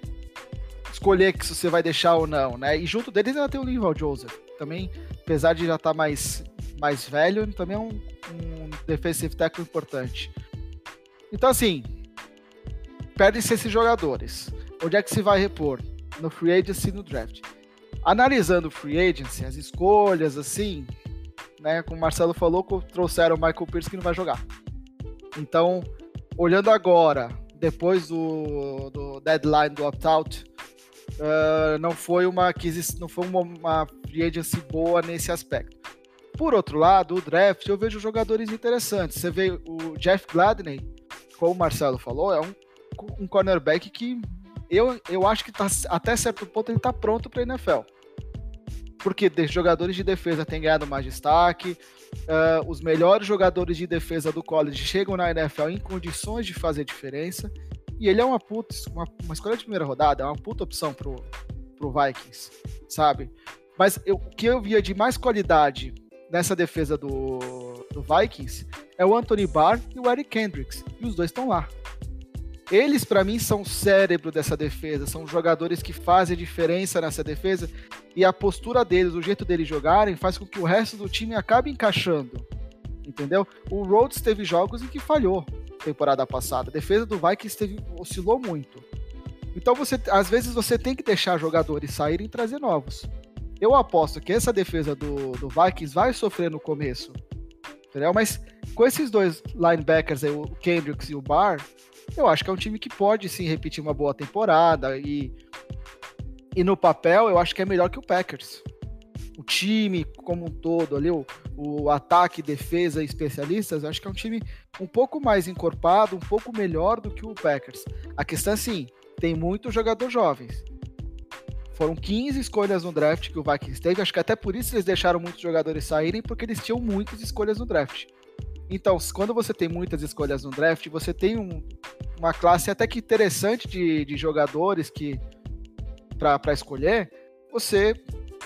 escolher que você vai deixar ou não, né? E junto deles ainda tem o Linval Joseph, também apesar de já estar tá mais, mais velho, também é um, um defensive tackle importante. Então, assim, perdem-se esses jogadores. Onde é que se vai repor? No free agency e no draft. Analisando o free agency, as escolhas, assim, né, como o Marcelo falou, trouxeram o Michael Pierce que não vai jogar. Então, olhando agora, depois do, do deadline do opt-out, uh, não foi uma aquisição, não foi uma, uma free agency boa nesse aspecto. Por outro lado, o draft, eu vejo jogadores interessantes. Você vê o Jeff Gladney, como o Marcelo falou, é um, um cornerback que eu, eu acho que tá, até certo ponto ele está pronto para a NFL. porque jogadores de defesa têm ganhado mais destaque, uh, os melhores jogadores de defesa do college chegam na NFL em condições de fazer diferença, e ele é uma puta, uma, uma escolha de primeira rodada, é uma puta opção pro, pro Vikings, sabe? Mas eu, o que eu via de mais qualidade nessa defesa do, do Vikings é o Anthony Barr e o Eric Kendricks, e os dois estão lá. Eles, para mim, são o cérebro dessa defesa, são jogadores que fazem diferença nessa defesa e a postura deles, o jeito deles jogarem, faz com que o resto do time acabe encaixando. Entendeu? O Rhodes teve jogos em que falhou temporada passada. A defesa do Vikings teve, oscilou muito. Então, você, às vezes, você tem que deixar jogadores saírem e trazer novos. Eu aposto que essa defesa do, do Vikings vai sofrer no começo. Entendeu? Mas com esses dois linebackers aí, o Kendricks e o Barr, eu acho que é um time que pode sim repetir uma boa temporada e, e no papel eu acho que é melhor que o Packers. O time como um todo ali, o, o ataque, defesa e especialistas, acho que é um time um pouco mais encorpado, um pouco melhor do que o Packers. A questão é assim, tem muitos jogadores jovens. Foram 15 escolhas no draft que o Vikings teve, acho que até por isso eles deixaram muitos jogadores saírem, porque eles tinham muitas escolhas no draft. Então, quando você tem muitas escolhas no draft, você tem um, uma classe até que interessante de, de jogadores que para escolher, você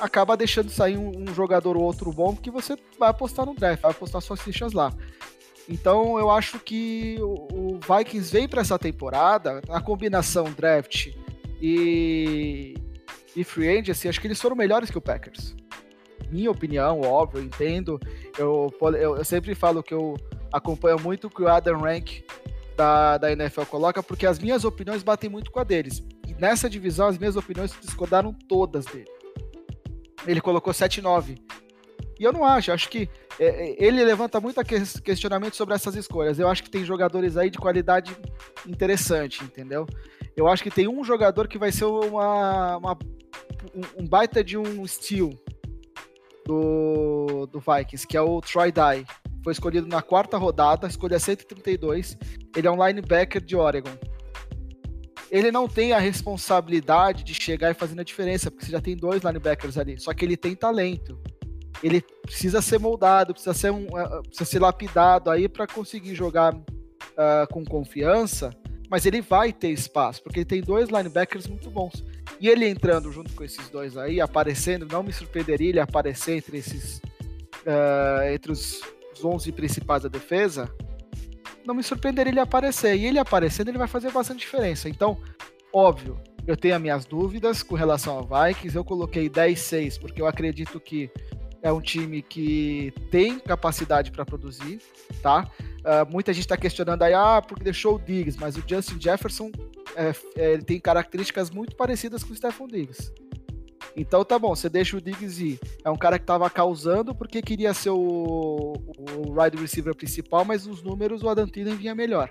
acaba deixando sair um, um, jogador ou outro bom que você vai apostar no draft, vai apostar suas fichas lá. Então eu acho que o, o Vikings vem para essa temporada, a combinação draft e, e free agency, acho que eles foram melhores que o Packers minha opinião, óbvio, eu entendo. Eu, eu, eu, sempre falo que eu acompanho muito o que o Adam Rank da, da NFL coloca, porque as minhas opiniões batem muito com a deles. E nessa divisão, as minhas opiniões discordaram todas dele. Ele colocou 7-9. E eu não acho, acho que é, é ele levanta muito questionamento sobre essas escolhas. Eu acho que tem jogadores aí de qualidade interessante, entendeu? Eu acho que tem um jogador que vai ser uma, uma um, baita de um steal do, do Vikings, que é o Troy Dye. Foi escolhido na quarta rodada, escolha 132. Ele é um linebacker de Oregon. Ele não tem a responsabilidade de chegar e fazer a diferença, porque você já tem dois linebackers ali. Só que ele tem talento. Ele precisa ser moldado, precisa ser, um, uh, precisa ser lapidado aí para conseguir jogar uh, com confiança. Mas ele vai ter espaço, porque ele tem dois linebackers muito bons. E ele entrando junto com esses dois aí, aparecendo, não me surpreenderia ele aparecer entre esses. Uh, entre os, os 11 principais da defesa. Não me surpreenderia ele aparecer. E ele aparecendo, ele vai fazer bastante diferença. Então, óbvio, eu tenho as minhas dúvidas com relação ao Vikings. Eu coloquei 10-6, porque eu acredito que é um time que tem capacidade para produzir, tá? Uh, muita gente está questionando aí, ah, porque deixou o Diggs, mas o Justin Jefferson é, é, tem características muito parecidas com o Stephon Diggs. Então tá bom, você deixa o Diggs ir. É um cara que tava causando porque queria ser o, o wide receiver principal, mas os números o Adam Thielen vinha melhor.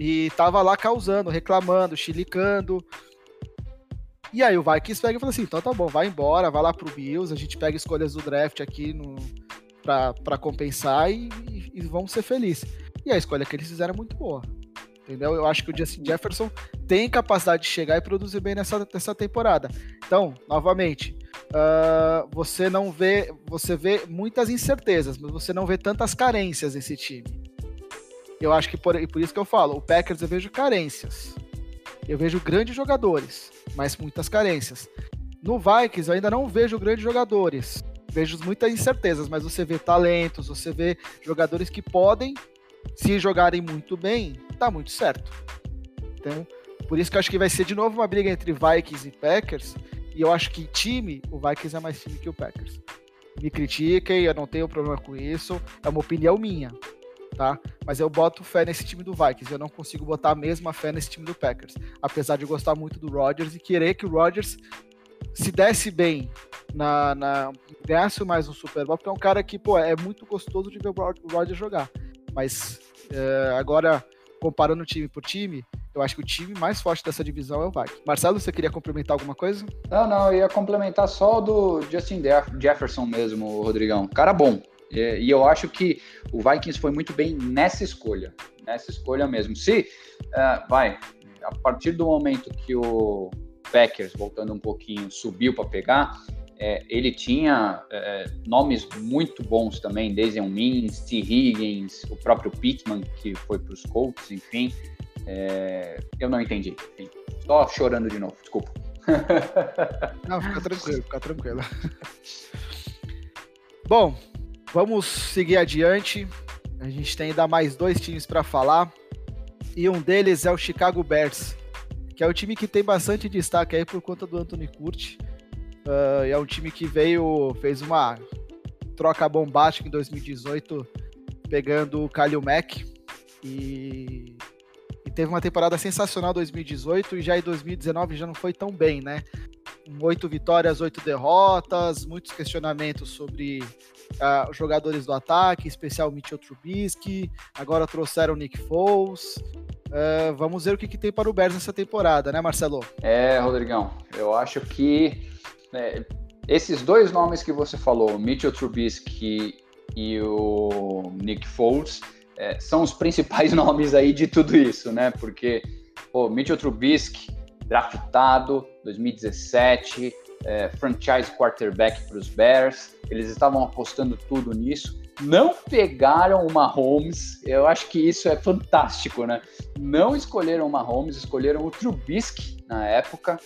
E tava lá causando, reclamando, chilicando. E aí o Vikings pega e fala assim, então tá bom, vai embora, vai lá pro Bills, a gente pega escolhas do draft aqui no, pra, pra compensar e, e, e vamos ser felizes. E a escolha que eles fizeram é muito boa. Entendeu? Eu acho que o Justin Jefferson tem capacidade de chegar e produzir bem nessa, nessa temporada. Então, novamente, uh, você não vê, você vê muitas incertezas, mas você não vê tantas carências nesse time. Eu acho que por, por isso que eu falo, o Packers eu vejo carências. Eu vejo grandes jogadores, mas muitas carências. No Vikings eu ainda não vejo grandes jogadores. Vejo muitas incertezas, mas você vê talentos, você vê jogadores que podem se jogarem muito bem, tá muito certo. Então, por isso que eu acho que vai ser de novo uma briga entre Vikings e Packers. E eu acho que time, o Vikings é mais time que o Packers. Me critiquem, eu não tenho problema com isso. É uma opinião minha, tá? Mas eu boto fé nesse time do Vikings. Eu não consigo botar a mesma fé nesse time do Packers. Apesar de gostar muito do Rodgers e querer que o Rodgers se desse bem na, na ganhasse mais um Super Bowl, porque é um cara que, pô, é muito gostoso de ver o Rodgers jogar. Mas é, agora, comparando time por time, eu acho que o time mais forte dessa divisão é o Vikings. Marcelo, você queria complementar alguma coisa? Não, não, eu ia complementar só do Justin Jefferson mesmo, Rodrigão. Cara bom. E eu acho que o Vikings foi muito bem nessa escolha. Nessa escolha mesmo. Se, uh, vai, a partir do momento que o Packers, voltando um pouquinho, subiu para pegar, é, ele tinha é, nomes muito bons também, Deion Means, T. Higgins, o próprio Pittman, que foi para os Colts, enfim. É, eu não entendi. Enfim, chorando de novo, desculpa. Não, fica tranquilo, fica tranquilo. Bom, vamos seguir adiante. A gente tem ainda mais dois times para falar. E um deles é o Chicago Bears, que é o time que tem bastante destaque aí por conta do Anthony Curti. Uh, é um time que veio, fez uma troca bombástica em 2018, pegando o Kalil Mack. E teve uma temporada sensacional 2018 e já em 2019 já não foi tão bem, né? Oito vitórias, oito derrotas, muitos questionamentos sobre uh, jogadores do ataque, em especial Mitchell Trubisky. Agora trouxeram Nick Foles. Uh, vamos ver o que, que, tem para o Bears nessa temporada, né, Marcelo? É, Rodrigão, eu acho que é, esses dois nomes que você falou, Mitchell Trubisky e o Nick Foles, é, são os principais nomes aí de tudo isso, né? Porque, pô, Mitchell Trubisky, draftado 2017, é, franchise quarterback para os Bears, eles estavam apostando tudo nisso. Não pegaram uma Holmes, eu acho que isso é fantástico, né? Não escolheram uma Holmes, escolheram o Trubisky na época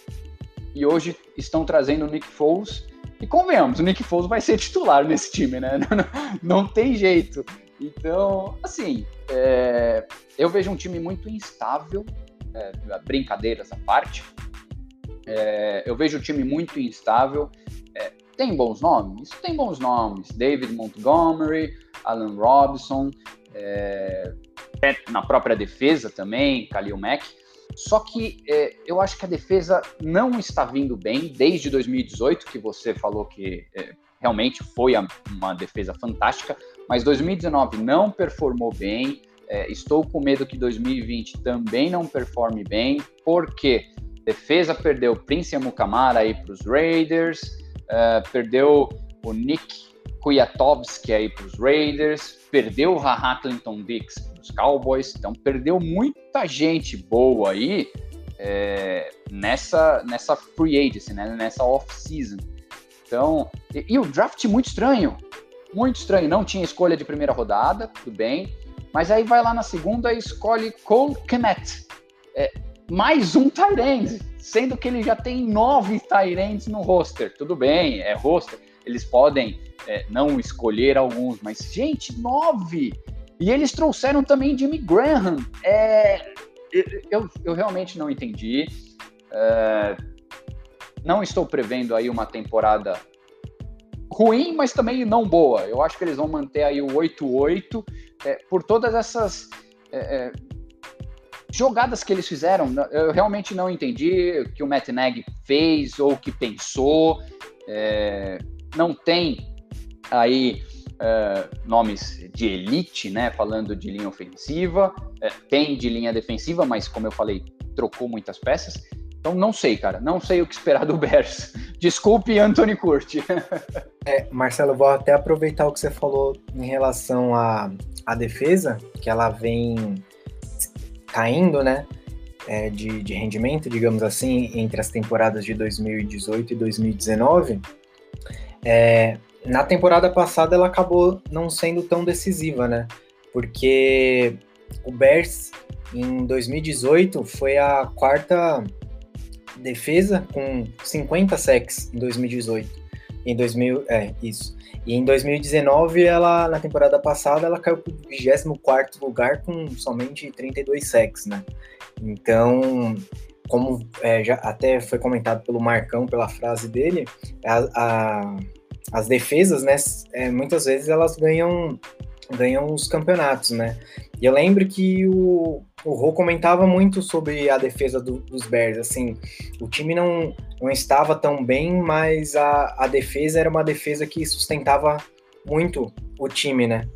e hoje estão trazendo o Nick Foles. E convenhamos, o Nick Foles vai ser titular nesse time, né? Não, não, tem jeito. Então, assim, é, eu vejo um time muito instável, é, brincadeiras à parte. É, eu vejo um time muito instável. É, tem bons nomes? Tem bons nomes. David Montgomery, Alan Robinson, é, na própria defesa também, Khalil Mack. Só que eu acho que a defesa não está vindo bem desde 2018, que você falou que realmente foi uma defesa fantástica, mas 2019 não performou bem. É, estou com medo que 2020 também não performe bem, porque defesa perdeu o Prince Amukamara aí para os Raiders, uh, perdeu o Nick Kwiatowski aí para os Raiders, perdeu o Haha Clinton Dix para os Cowboys, então perdeu muita gente boa aí é, nessa, nessa free agency, né, nessa off-season. Então, e, e, o draft muito estranho, muito estranho. Não tinha escolha de primeira rodada, tudo bem. Mas aí vai lá na segunda e escolhe Cole Kmet. É, mais um Tyrande, sendo que ele já tem nove Tyrands no roster. Tudo bem, é roster. Eles podem é, não escolher alguns, mas, gente, nove! E eles trouxeram também Jimmy Graham. É, eu, eu realmente não entendi. É, não estou prevendo aí uma temporada ruim, mas também não boa. Eu acho que eles vão manter aí o 8-8 é, por todas essas é, é, jogadas que eles fizeram. Eu realmente não entendi o que o Matt Nagy fez ou o que pensou. É, não tem aí é, nomes de elite, né? Falando de linha ofensiva, é, tem de linha defensiva, mas como eu falei, trocou muitas peças. Então não sei, cara, não sei o que esperar do Bears. Desculpe, Anthony Curti. é, Marcelo, vou até aproveitar o que você falou em relação à, à defesa, que ela vem caindo, né? É, de, de rendimento, digamos assim, entre as temporadas de 2018 e 2019. É, na temporada passada ela acabou não sendo tão decisiva, né? Porque o Bears em 2018 foi a quarta defesa com 50 sacks em 2018. Em 2000, é, isso. E em 2019, ela na temporada passada, ela caiu para o 24 lugar com somente 32 sacks, né? Então, como é, já até foi comentado pelo Marcão pela frase dele, a, a, as defesas, né, é, muitas vezes elas ganham ganham os campeonatos, né? E eu lembro que o, o Rô comentava muito sobre a defesa do, dos Bears, assim, o time não, não estava tão bem, mas a, a defesa era uma defesa que sustentava muito o time, né?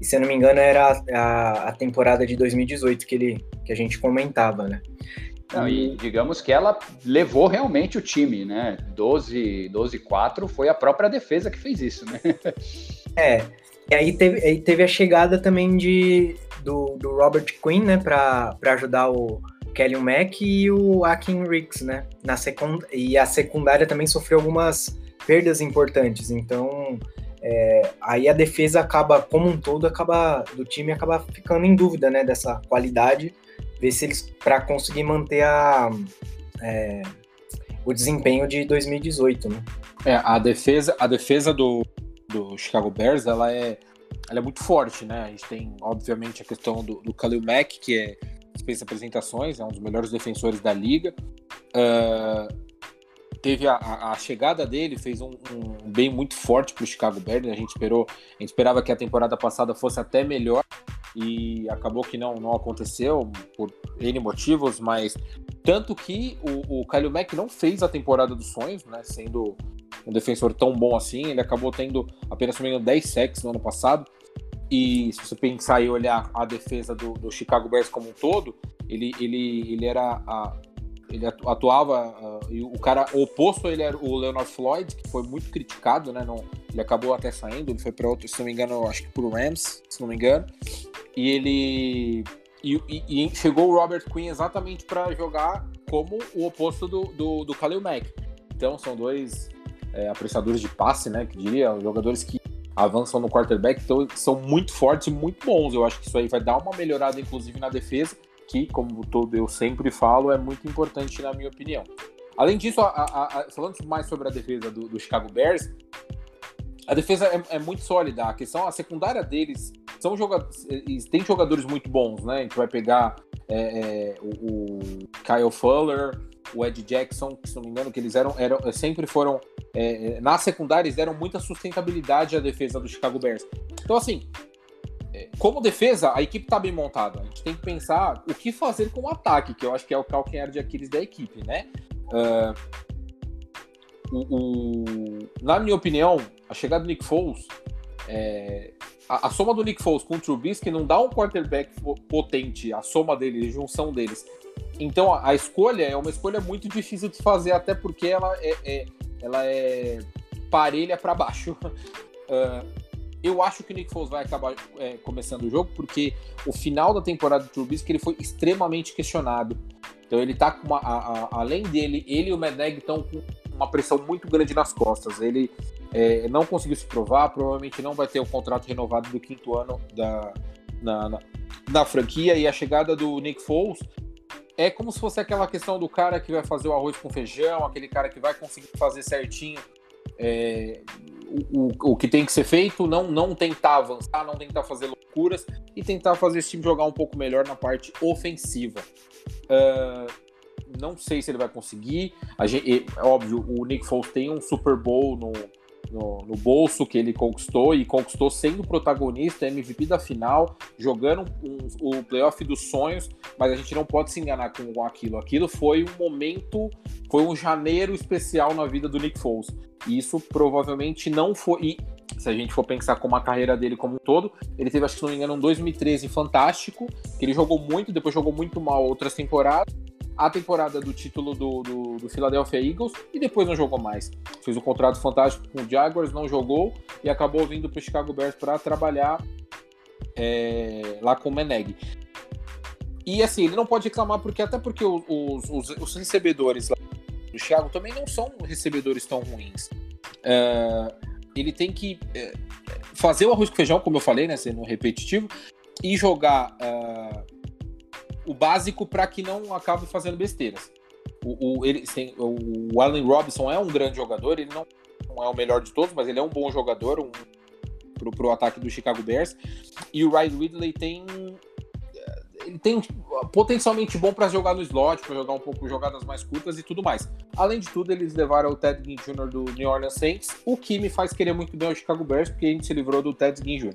E se eu não me engano era a, a temporada de 2018 que, ele, que a gente comentava, né? Não, e digamos que ela levou realmente o time, né? 12, 12 4 foi a própria defesa que fez isso, né? É, e aí teve, aí teve a chegada também de, do, do Robert Quinn, né, para ajudar o Kelly Mack e o Akin Riggs, né, na secund, e a secundária também sofreu algumas perdas importantes. Então, é, aí a defesa acaba, como um todo, acaba do time acaba ficando em dúvida, né, dessa qualidade, ver se eles para conseguir manter a é, o desempenho de 2018, né? É, a defesa, a defesa do, do Chicago Bears, ela é, ela é muito forte, né? A gente tem, obviamente, a questão do, do Khalil Mack, que é dispensa apresentações, é um dos melhores defensores da liga. Uh, teve a, a, chegada dele, fez um, um bem muito forte para o Chicago Bears. A gente esperou, a gente esperava que a temporada passada fosse até melhor e acabou que não, não aconteceu por N motivos, mas tanto que o, o Kyle Mack não fez a temporada dos sonhos, né? Sendo um defensor tão bom assim, ele acabou tendo apenas, se não me engano, 10 sacks no ano passado. E se você pensar e olhar a defesa do, do Chicago Bears como um todo, ele, ele, ele era a, ele atuava uh, e o cara oposto ele era o Leonard Floyd, que foi muito criticado, né? Não, ele acabou até saindo, ele foi para outro, se não me engano, acho que pro Rams, se não me engano. E ele e, e, e chegou o Robert Quinn exatamente para jogar como o oposto do, do, do Khalil Mack. Então são dois é, apreciadores de passe, né? Que diria, jogadores que avançam no quarterback, então são muito fortes e muito bons. Eu acho que isso aí vai dar uma melhorada, inclusive, na defesa que, como todo eu sempre falo, é muito importante na minha opinião. Além disso, a, a, a, falando mais sobre a defesa do, do Chicago Bears, a defesa é, é, muito sólida. A questão, a secundária deles são jogadores, tem jogadores muito bons, né? A gente vai pegar é, é, o, o, Kyle Fuller, o Ed Jackson, se não me engano, que eles eram, eram sempre foram é, é na secundária, eles deram muita sustentabilidade à defesa do Chicago Bears. Então, assim, como defesa, a equipe está bem montada. A gente tem que pensar o que fazer com o ataque, que eu acho que é o calcanhar de Aquiles da equipe, né? Uh, o, o, na minha opinião, a chegada do Nick Foles, é, a, a, soma do Nick Foles com o Trubisky não dá um quarterback potente, a soma deles, a junção deles. Então a, a, escolha é uma escolha muito difícil de fazer, até porque ela é, é ela é parelha para baixo. Uh, Eu acho que o Nick Foles vai acabar é, começando o jogo, porque o final da temporada do Trubisky ele foi extremamente questionado. Então ele tá com uma. A, a, além dele, ele e o Medeg estão com uma pressão muito grande nas costas. Ele é, não conseguiu se provar, provavelmente não vai ter o contrato renovado do quinto ano da, na, na, na franquia. E a chegada do Nick Foles é como se fosse aquela questão do cara que vai fazer o arroz com feijão, aquele cara que vai conseguir fazer certinho. É, o, o, que tem que ser feito, não, não tentar avançar, não tentar fazer loucuras e tentar fazer esse time jogar um pouco melhor na parte ofensiva. Uh, não sei se ele vai conseguir. Gente, é óbvio, o Nick Foles tem um Super Bowl no, no, no, bolso que ele conquistou e conquistou sendo protagonista, MVP da final, jogando um, o playoff dos sonhos, mas a gente não pode se enganar com aquilo. Aquilo foi um momento, foi um janeiro especial na vida do Nick Foles. E isso provavelmente não foi. E se a gente for pensar como a carreira dele como um todo, ele teve, acho que se não me engano, um 2013 fantástico, que ele jogou muito, depois jogou muito mal outras temporadas a temporada do título do, do, do, Philadelphia Eagles e depois não jogou mais. Fez um contrato fantástico com o Jaguars, não jogou e acabou vindo para o Chicago Bears para trabalhar é, lá com o Meneg. E assim, ele não pode reclamar porque até porque os, os, os recebedores lá do Chicago também não são recebedores tão ruins. É, ele tem que é, fazer o arroz com feijão, como eu falei, né, sendo repetitivo, e jogar uh, o básico para que não acabe fazendo besteiras. O, o, ele, o Allen Robinson é um grande jogador, ele não, não, é o melhor de todos, mas ele é um bom jogador um, pro, pro ataque do Chicago Bears. E o Ryan Ridley tem ele tem potencialmente bom para jogar no slot, para jogar um pouco jogadas mais curtas e tudo mais. Além de tudo, eles levaram o Ted Ginn Jr. do New Orleans Saints, o que me faz querer muito bem o Chicago Bears, porque a gente se livrou do Ted Ginn Jr.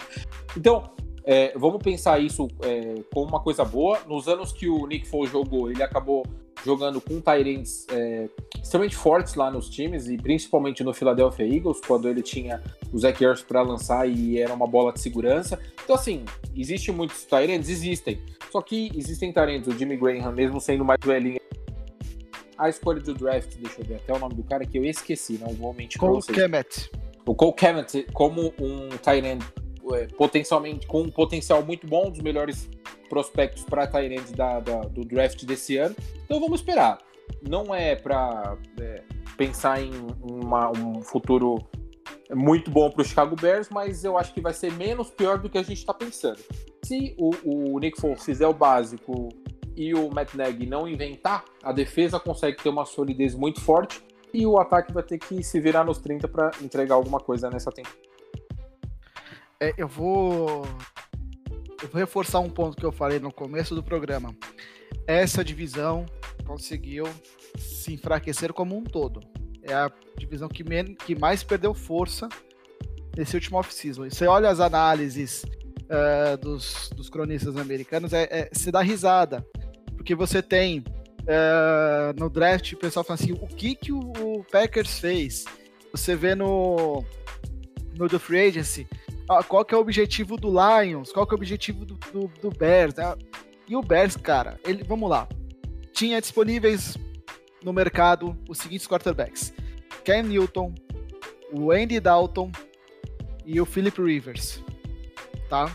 então, é, vamos pensar isso é, como uma coisa boa. Nos anos que o Nick Foles jogou, ele acabou jogando com Tyrants é, extremamente fortes lá nos times, e principalmente no Philadelphia Eagles, quando ele tinha o Zach Ertz para lançar e era uma bola de segurança. Então, assim, existem muitos Tyrants? Existem. Só que existem Tyrants, o Jimmy Graham, mesmo sendo mais velhinho. A escolha do draft, deixa eu ver até o nome do cara que eu esqueci, não vou mentir Cole Kemet. O Cole Kemet, como um Tyrant é, potencialmente com um potencial muito bom, dos melhores prospectos para Tyrants da, da, do draft desse ano. Então vamos esperar. Não é para é, pensar em uma, um futuro muito bom para o Chicago Bears, mas eu acho que vai ser menos pior do que a gente está pensando. Se o, o Nick Foles fizer o básico e o Matt Nagy não inventar, a defesa consegue ter uma solidez muito forte e o ataque vai ter que se virar nos 30 para entregar alguma coisa nessa temporada. É, eu vou eu vou reforçar um ponto que eu falei no começo do programa. Essa divisão conseguiu se enfraquecer como um todo. É a divisão que, que mais perdeu força nesse último off-season. Você olha as análises uh, dos, dos, cronistas americanos, é, é, você dá risada. Porque você tem uh, no draft o pessoal fala assim: o que, que o, Packers fez? Você vê no, no The Free Agency qual que é o objetivo do Lions, qual que é o objetivo do, do, do Bears. Né? E o Bears, cara, ele, vamos lá, tinha disponíveis no mercado os seguintes quarterbacks: Cam Newton, o Andy Dalton e o Philip Rivers, tá?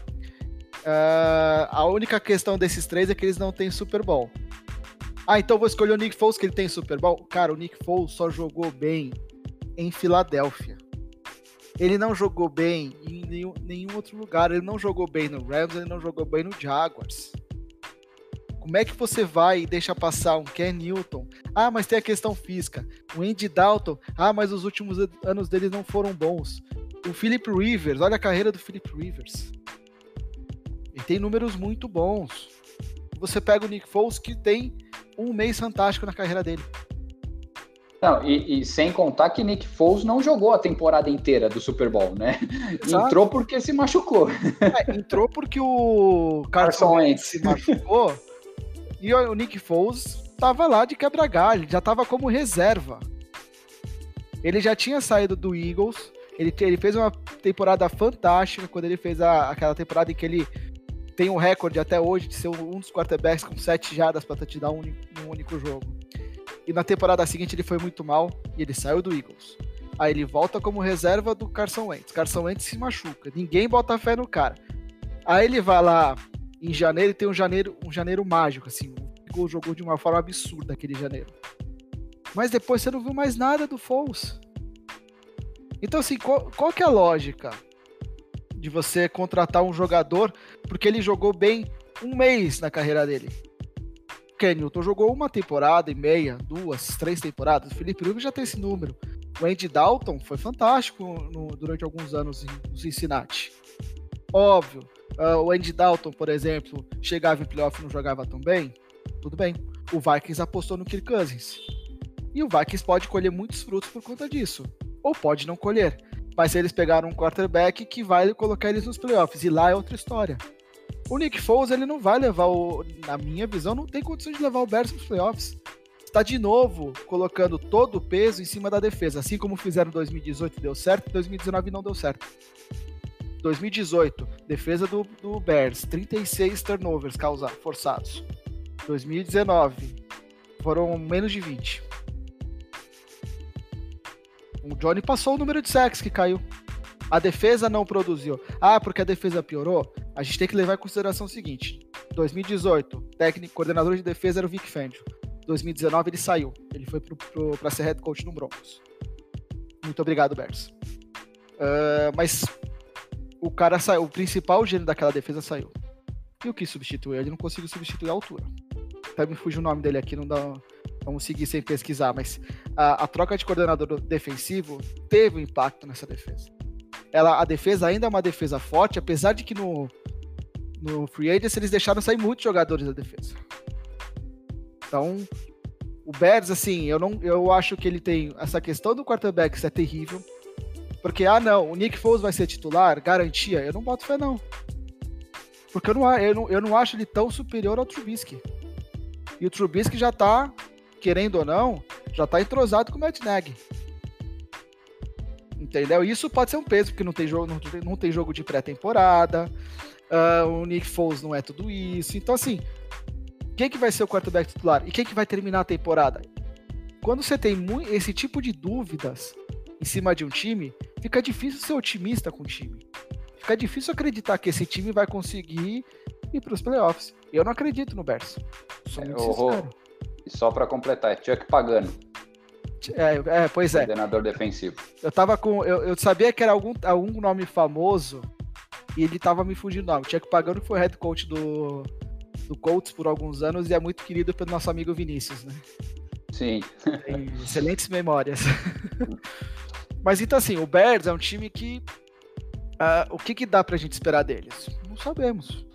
Uh, a única questão desses três é que eles não têm Super Bowl. Ah, então vou escolher o Nick Foles que ele tem Super Bowl. Cara, o Nick Foles só jogou bem em Filadélfia. Ele não jogou bem em nenhum, nenhum outro lugar. Ele não jogou bem no Rams, ele não jogou bem no Jaguars. Como é que você vai e deixa passar um Ken Newton? Ah, mas tem a questão física. O Andy Dalton, ah, mas os últimos anos dele não foram bons. O Philip Rivers, olha a carreira do Philip Rivers. Ele tem números muito bons. Você pega o Nick Foles, que tem um mês fantástico na carreira dele. Não, e, e, sem contar que Nick Foles não jogou a temporada inteira do Super Bowl, né? Exato. Entrou porque se machucou. É, entrou porque o Carson Wentz se machucou e o Nick Foles tava lá de quebra-galho, já tava como reserva. Ele já tinha saído do Eagles, ele, ele fez uma temporada fantástica quando ele fez a, aquela temporada em que ele tem um recorde até hoje de ser um dos quarterbacks com sete jardas para te dar um, um único jogo. E na temporada seguinte ele foi muito mal e ele saiu do Eagles. Aí ele volta como reserva do Carson Wentz. Carson Wentz se machuca. Ninguém bota fé no cara. Aí ele vai lá em janeiro e tem um janeiro, um janeiro mágico, assim. O Eagles jogou de uma forma absurda aquele janeiro. Mas depois você não viu mais nada do Foles. Então, assim, qual, qual que é a lógica de você contratar um jogador porque ele jogou bem um mês na carreira dele? Kenilton jogou uma temporada e meia, duas, três temporadas. O Felipe Rubio já tem esse número. O Andy Dalton foi fantástico no, durante alguns anos no Cincinnati. Óbvio, uh, o Andy Dalton, por exemplo, chegava em playoff e não jogava tão bem. Tudo bem. O Vikings apostou no Kirk Cousins. E o Vikings pode colher muitos frutos por conta disso. Ou pode não colher. Mas eles pegaram um quarterback que vai colocar eles nos playoffs. E lá é outra história. O Nick Foles, ele não vai levar o. Na minha visão, não tem condição de levar o Bears para os playoffs. Está de novo colocando todo o peso em cima da defesa, assim como fizeram em 2018 deu certo, em 2019 não deu certo. 2018, defesa do, do Bears, 36 turnovers causados, forçados. 2019, foram menos de 20. O Johnny passou o número de sacks que caiu. A defesa não produziu. Ah, porque a defesa piorou? A gente tem que levar em consideração o seguinte: 2018, técnico, coordenador de defesa era o Vic Fangio. 2019 ele saiu. Ele foi para ser head coach no Broncos. Muito obrigado, Bears. Uh, mas o cara saiu, o principal gênio daquela defesa saiu. E o que substituiu? Ele não conseguiu substituir a altura. Até me fugiu o nome dele aqui, não dá. Vamos seguir sem pesquisar, mas a, a troca de coordenador defensivo teve um impacto nessa defesa ela, a defesa ainda é uma defesa forte, apesar de que no, no Free Agents eles deixaram sair muitos jogadores da defesa. Então, o Bears, assim, eu, não, eu acho que ele tem essa questão do quarterback, isso é terrível. Porque, ah, não, o Nick Foles vai ser titular, garantia. Eu não boto fé, não. Porque eu não, eu não, eu não acho ele tão superior ao Trubisky. E o Trubisky já tá, querendo ou não, já tá entrosado com o Matt Nagy. Entendeu? Isso pode ser um peso, porque não tem jogo, não, não tem jogo de pré-temporada. Uh, o Nick Foles não é tudo isso. Então, assim, quem que vai ser o quarterback titular? E quem que vai terminar a temporada? Quando você tem esse tipo de dúvidas em cima de um time, fica difícil ser otimista com o time. Fica difícil acreditar que esse time vai conseguir ir para os playoffs. Eu não acredito no Bears. Sou muito é, sincero. E só para completar, é Chuck Pagano. É, é, pois é. Coordenador defensivo. Eu tava com. Eu, eu sabia que era algum, algum nome famoso e ele tava me fugindo do nome. O Tcheco Pagano foi head coach do, do Colts por alguns anos e é muito querido pelo nosso amigo Vinícius, né? Sim. Tem excelentes memórias. Mas então assim, o Bears é um time que. Uh, o que, que dá pra gente esperar deles? Não sabemos.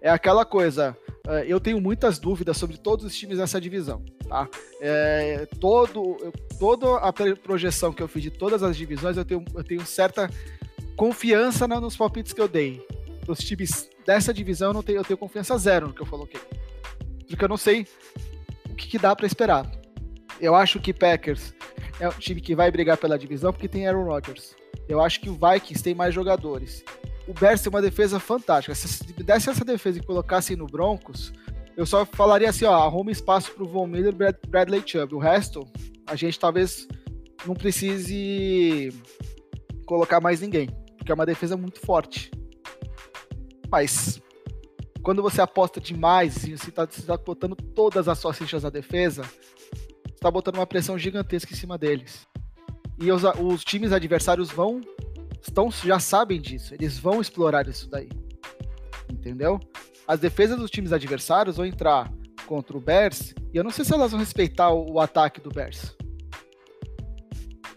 É aquela coisa. Uh, eu tenho muitas dúvidas sobre todos os times dessa divisão. Tá? É, todo, toda a projeção que eu fiz de todas as divisões, eu tenho, eu tenho certa confiança nos palpites que eu dei. Os times dessa divisão, eu, não tenho, eu tenho confiança zero no que eu coloquei. Porque eu não sei o que, que dá para esperar. Eu acho que Packers é um time que vai brigar pela divisão porque tem Aaron Rodgers. Eu acho que o Vikings tem mais jogadores. O Bears tem uma defesa fantástica. Se desse essa defesa e colocasse no Broncos, eu só falaria assim, ó, arruma espaço pro Von Miller e Bradley Chubb. O resto, a gente talvez não precise colocar mais ninguém, porque é uma defesa muito forte. Mas quando você aposta demais e você está tá botando todas as suas fichas na defesa, está botando uma pressão gigantesca em cima deles. E os, os times adversários vão estão já sabem disso, eles vão explorar isso daí. Entendeu? as defesas dos times adversários vão entrar contra o Bears e eu não sei se elas vão respeitar o, o ataque do Bears.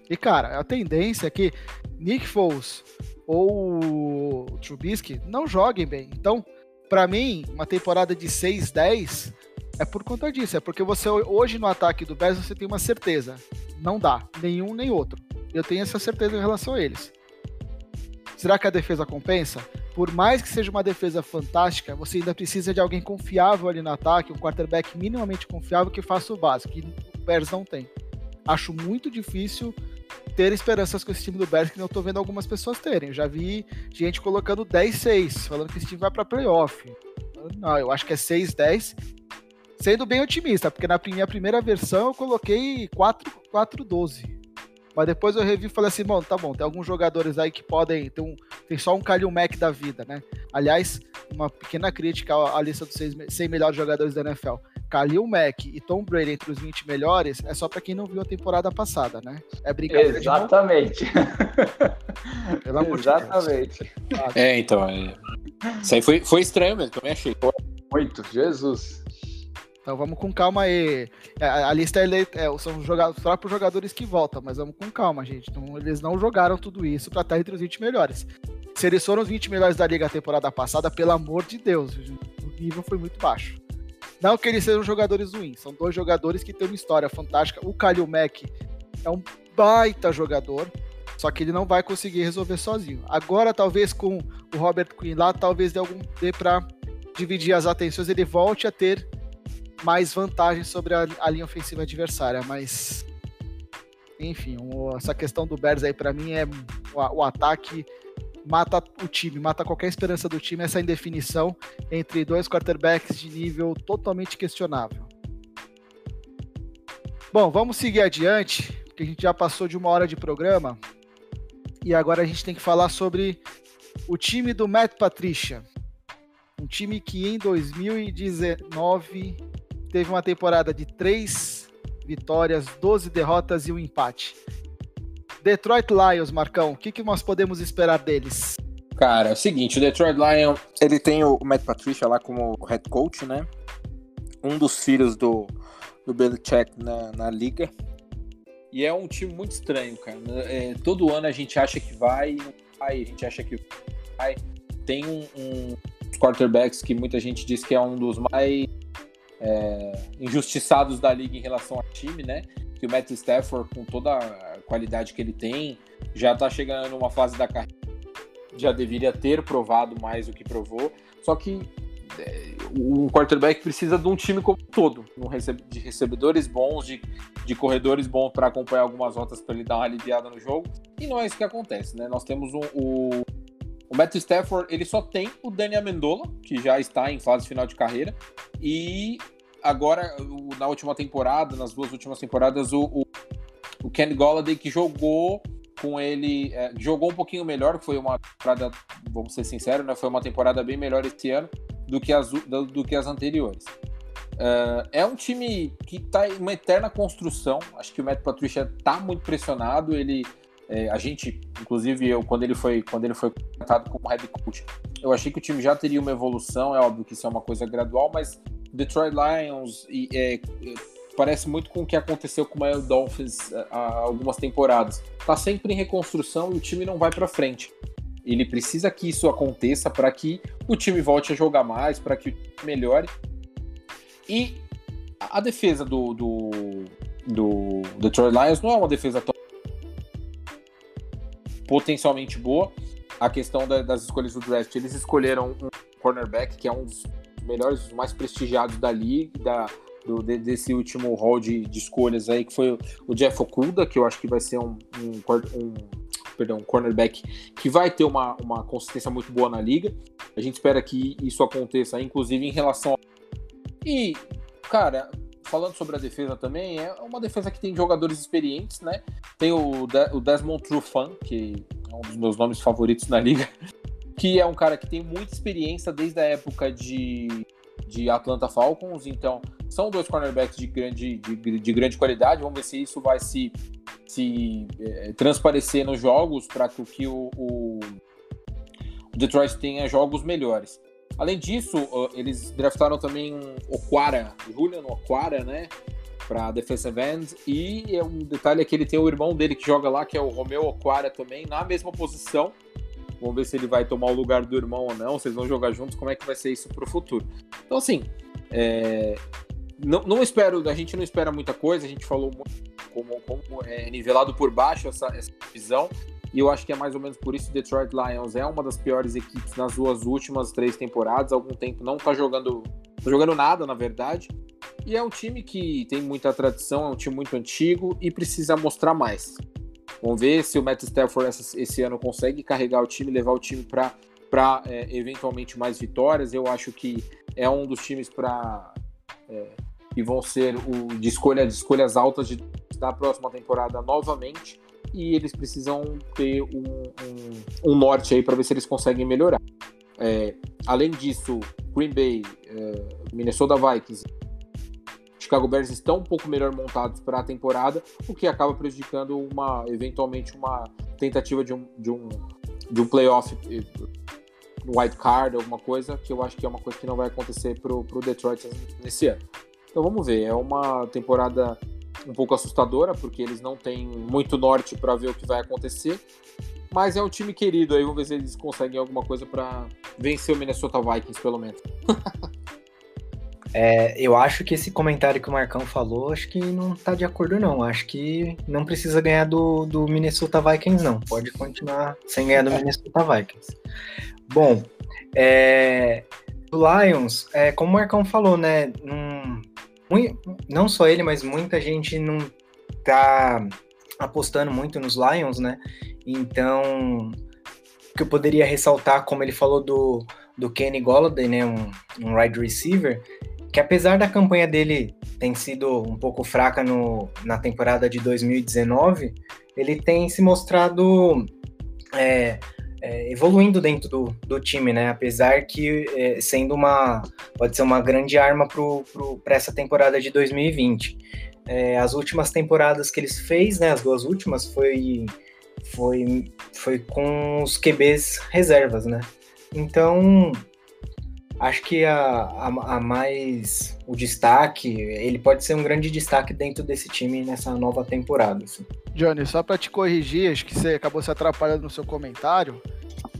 E cara, a tendência é que Nick Foles ou o Trubisky não joguem bem. Então, para mim, uma temporada de 6-10 é por conta disso. É porque você hoje no ataque do Bears você tem uma certeza. Não dá, nenhum nem outro. Eu tenho essa certeza em relação a eles. Será que a defesa compensa? por mais que seja uma defesa fantástica, você ainda precisa de alguém confiável ali no ataque, um quarterback minimamente confiável que faça o básico, que o Bears não tem. Acho muito difícil ter esperanças com esse time do Bears que eu tô vendo algumas pessoas terem. Já vi gente colocando 10-6, falando que esse time vai para playoff. Não, eu acho que é 6-10, sendo bem otimista, porque na minha primeira versão eu coloquei 4-12. Mas depois eu revi e falei assim, bom, tá bom, tem alguns jogadores aí que podem. Tem, um, tem só um Kalil Mack da vida, né? Aliás, uma pequena crítica à, à lista dos 100 melhores jogadores da NFL. Kalil Mack e Tom Brady entre os 20 melhores é só para quem não viu a temporada passada, né? É brincadeira Exatamente. Pelo amor Exatamente. De é, então. É... Isso aí foi, foi estranho mesmo, também achei. Muito, Jesus. Então vamos com calma aí. É, a, a lista é, é, são os próprios jogadores que voltam, mas vamos com calma, gente. Então, eles não jogaram tudo isso para estar entre os 20 melhores. Se eles foram os 20 melhores da liga a temporada passada, pelo amor de Deus, o nível foi muito baixo. Não que eles sejam jogadores ruins, são dois jogadores que têm uma história fantástica. O Kalil Mack é um baita jogador, só que ele não vai conseguir resolver sozinho. Agora, talvez com o Robert Quinn lá, talvez dê algum dê para dividir as atenções, ele volte a ter mais vantagem sobre a, a linha ofensiva adversária, mas enfim, o, essa questão do Bears aí para mim é o, o, ataque mata o time, mata qualquer esperança do time, essa indefinição entre dois quarterbacks de nível totalmente questionável. Bom, vamos seguir adiante, porque a gente já passou de uma hora de programa e agora a gente tem que falar sobre o time do Matt Patricia. Um time que em 2019 teve uma temporada de três vitórias, 12 derrotas e um empate. Detroit Lions, Marcão, o que, que nós podemos esperar deles? Cara, é o seguinte, o Detroit Lions, ele tem o Matt Patricia lá como head coach, né? Um dos filhos do, do Belichick na, na liga. E é um time muito estranho, cara. É, todo ano a gente acha que vai, vai, a gente acha que vai. Tem um, um quarterbacks que muita gente diz que é um dos mais é, injustiçados da liga em relação ao time, né? Que o Matt Stafford, com toda a qualidade que ele tem, já tá chegando numa fase da carreira, já deveria ter provado mais do que provou. Só que é, um quarterback precisa de um time como um todo, de recebedores bons, de, de corredores bons para acompanhar algumas rotas para ele dar uma aliviada no jogo. E não é isso que acontece, né? Nós temos um, o, o Matt Stafford, ele só tem o Dani Amendola, que já está em fase final de carreira, e agora, na última temporada, nas duas últimas temporadas, o, o, o Ken Golladay, que jogou com ele, é, jogou um pouquinho melhor, foi uma temporada, vamos ser sinceros, né, foi uma temporada bem melhor esse ano do que as, do, do que as anteriores. Uh, é um time que está em uma eterna construção. Acho que o Matt Patricia está muito pressionado. Ele, é, a gente, inclusive eu, quando ele foi quando ele foi contratado como head coach, eu achei que o time já teria uma evolução. É óbvio que isso é uma coisa gradual, mas Detroit Lions e, é, parece muito com o que aconteceu com o Miami Dolphins é, há algumas temporadas. Está sempre em reconstrução e o time não vai para frente. Ele precisa que isso aconteça para que o time volte a jogar mais, para que o time melhore. E a defesa do, do, do Detroit Lions não é uma defesa potencialmente boa. A questão da, das escolhas do draft, eles escolheram um cornerback que é um dos melhores, mais prestigiados da liga, da, do, desse último hall de, de, escolhas aí, que foi o Jeff Okuda, que eu acho que vai ser um, um, um perdão, um cornerback que vai ter uma, uma consistência muito boa na liga. A gente espera que isso aconteça, inclusive em relação. A... E, cara, falando sobre a defesa também, é uma defesa que tem jogadores experientes, né? Tem o, De o Desmond Trufant, que é um dos meus nomes favoritos na liga, que é um cara que tem muita experiência desde a época de, de Atlanta Falcons, então são dois cornerbacks de grande, de, de grande qualidade. Vamos ver se isso vai se, se é, transparecer nos jogos para que o, o, Detroit tenha jogos melhores. Além disso, eles draftaram também Oquara, Julian Oquara, né? Para defensive end. E é um detalhe é que ele tem o irmão dele que joga lá, que é o Romeo Oquara também, na mesma posição. Vamos ver se ele vai tomar o lugar do irmão ou não, se eles vão jogar juntos, como é que vai ser isso para o futuro. Então, assim, é, não, não espero, a gente não espera muita coisa, a gente falou como, como é nivelado por baixo essa, essa visão, e eu acho que é mais ou menos por isso que Detroit Lions é uma das piores equipes nas suas últimas três temporadas, há algum tempo não tá jogando, tá jogando nada, na verdade, e é um time que tem muita tradição, é um time muito antigo e precisa mostrar mais. Vamos ver se o Matt Stafford esse ano consegue carregar o time, levar o time para para é, eventualmente mais vitórias. Eu acho que é um dos times para é, que vão ser o de escolha de escolhas altas de, da próxima temporada novamente e eles precisam ter um, um, um norte aí para ver se eles conseguem melhorar. É, além disso, Green Bay, é, Minnesota Vikings, Chicago Bears estão um pouco melhor montados para a temporada, o que acaba prejudicando uma eventualmente uma tentativa de um, de um, de um playoff white card, alguma coisa, que eu acho que é uma coisa que não vai acontecer para o Detroit nesse ano. Então vamos ver, é uma temporada um pouco assustadora, porque eles não têm muito norte para ver o que vai acontecer. Mas é um time querido aí, vamos ver se eles conseguem alguma coisa para vencer o Minnesota Vikings, pelo menos. é, eu acho que esse comentário que o Marcão falou, acho que não tá de acordo, não. Acho que não precisa ganhar do, do Minnesota Vikings, não. Pode continuar sem ganhar do Minnesota Vikings. Bom, é, o Lions, é, como o Marcão falou, né? Não só ele, mas muita gente não tá apostando muito nos Lions, né? Então, que eu poderia ressaltar, como ele falou do, do Kenny Golladay, né? Um, um wide receiver, que apesar da campanha dele ter sido um pouco fraca no, na temporada de 2019, ele tem se mostrado é, é, evoluindo dentro do, do time, né? Apesar que é, sendo uma pode ser uma grande arma para essa temporada de 2020. É, as últimas temporadas que eles fez, né? As duas últimas foi foi foi com os QBs reservas, né? Então acho que a, a, a, mais o destaque, ele pode ser um grande destaque dentro desse time nessa nova temporada. Assim. Johnny, só para te corrigir, acho que você acabou se atrapalhando no seu comentário,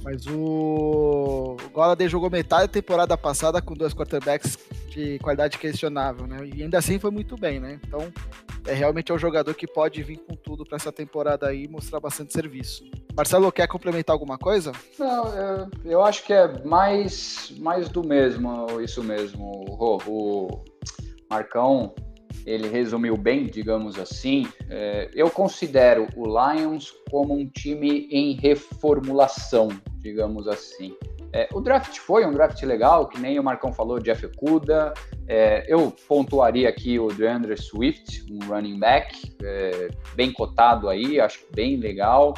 mas o, Golladay jogou metade da temporada passada com dois quarterbacks de qualidade questionável, né? E ainda assim foi muito bem, né? Então, é realmente é um jogador que pode vir com tudo para essa temporada aí e mostrar bastante serviço. Marcelo, quer complementar alguma coisa? Não, eu, eu acho que é mais, mais do mesmo, isso mesmo. O, o Marcão ele resumiu bem, digamos assim. É, eu considero o Lions como um time em reformulação, digamos assim. É, o draft foi um draft legal, que nem o Marcão falou, Jeff Kuda. É, eu pontuaria aqui o DeAndre Swift, um running back, é, bem cotado aí, acho bem legal.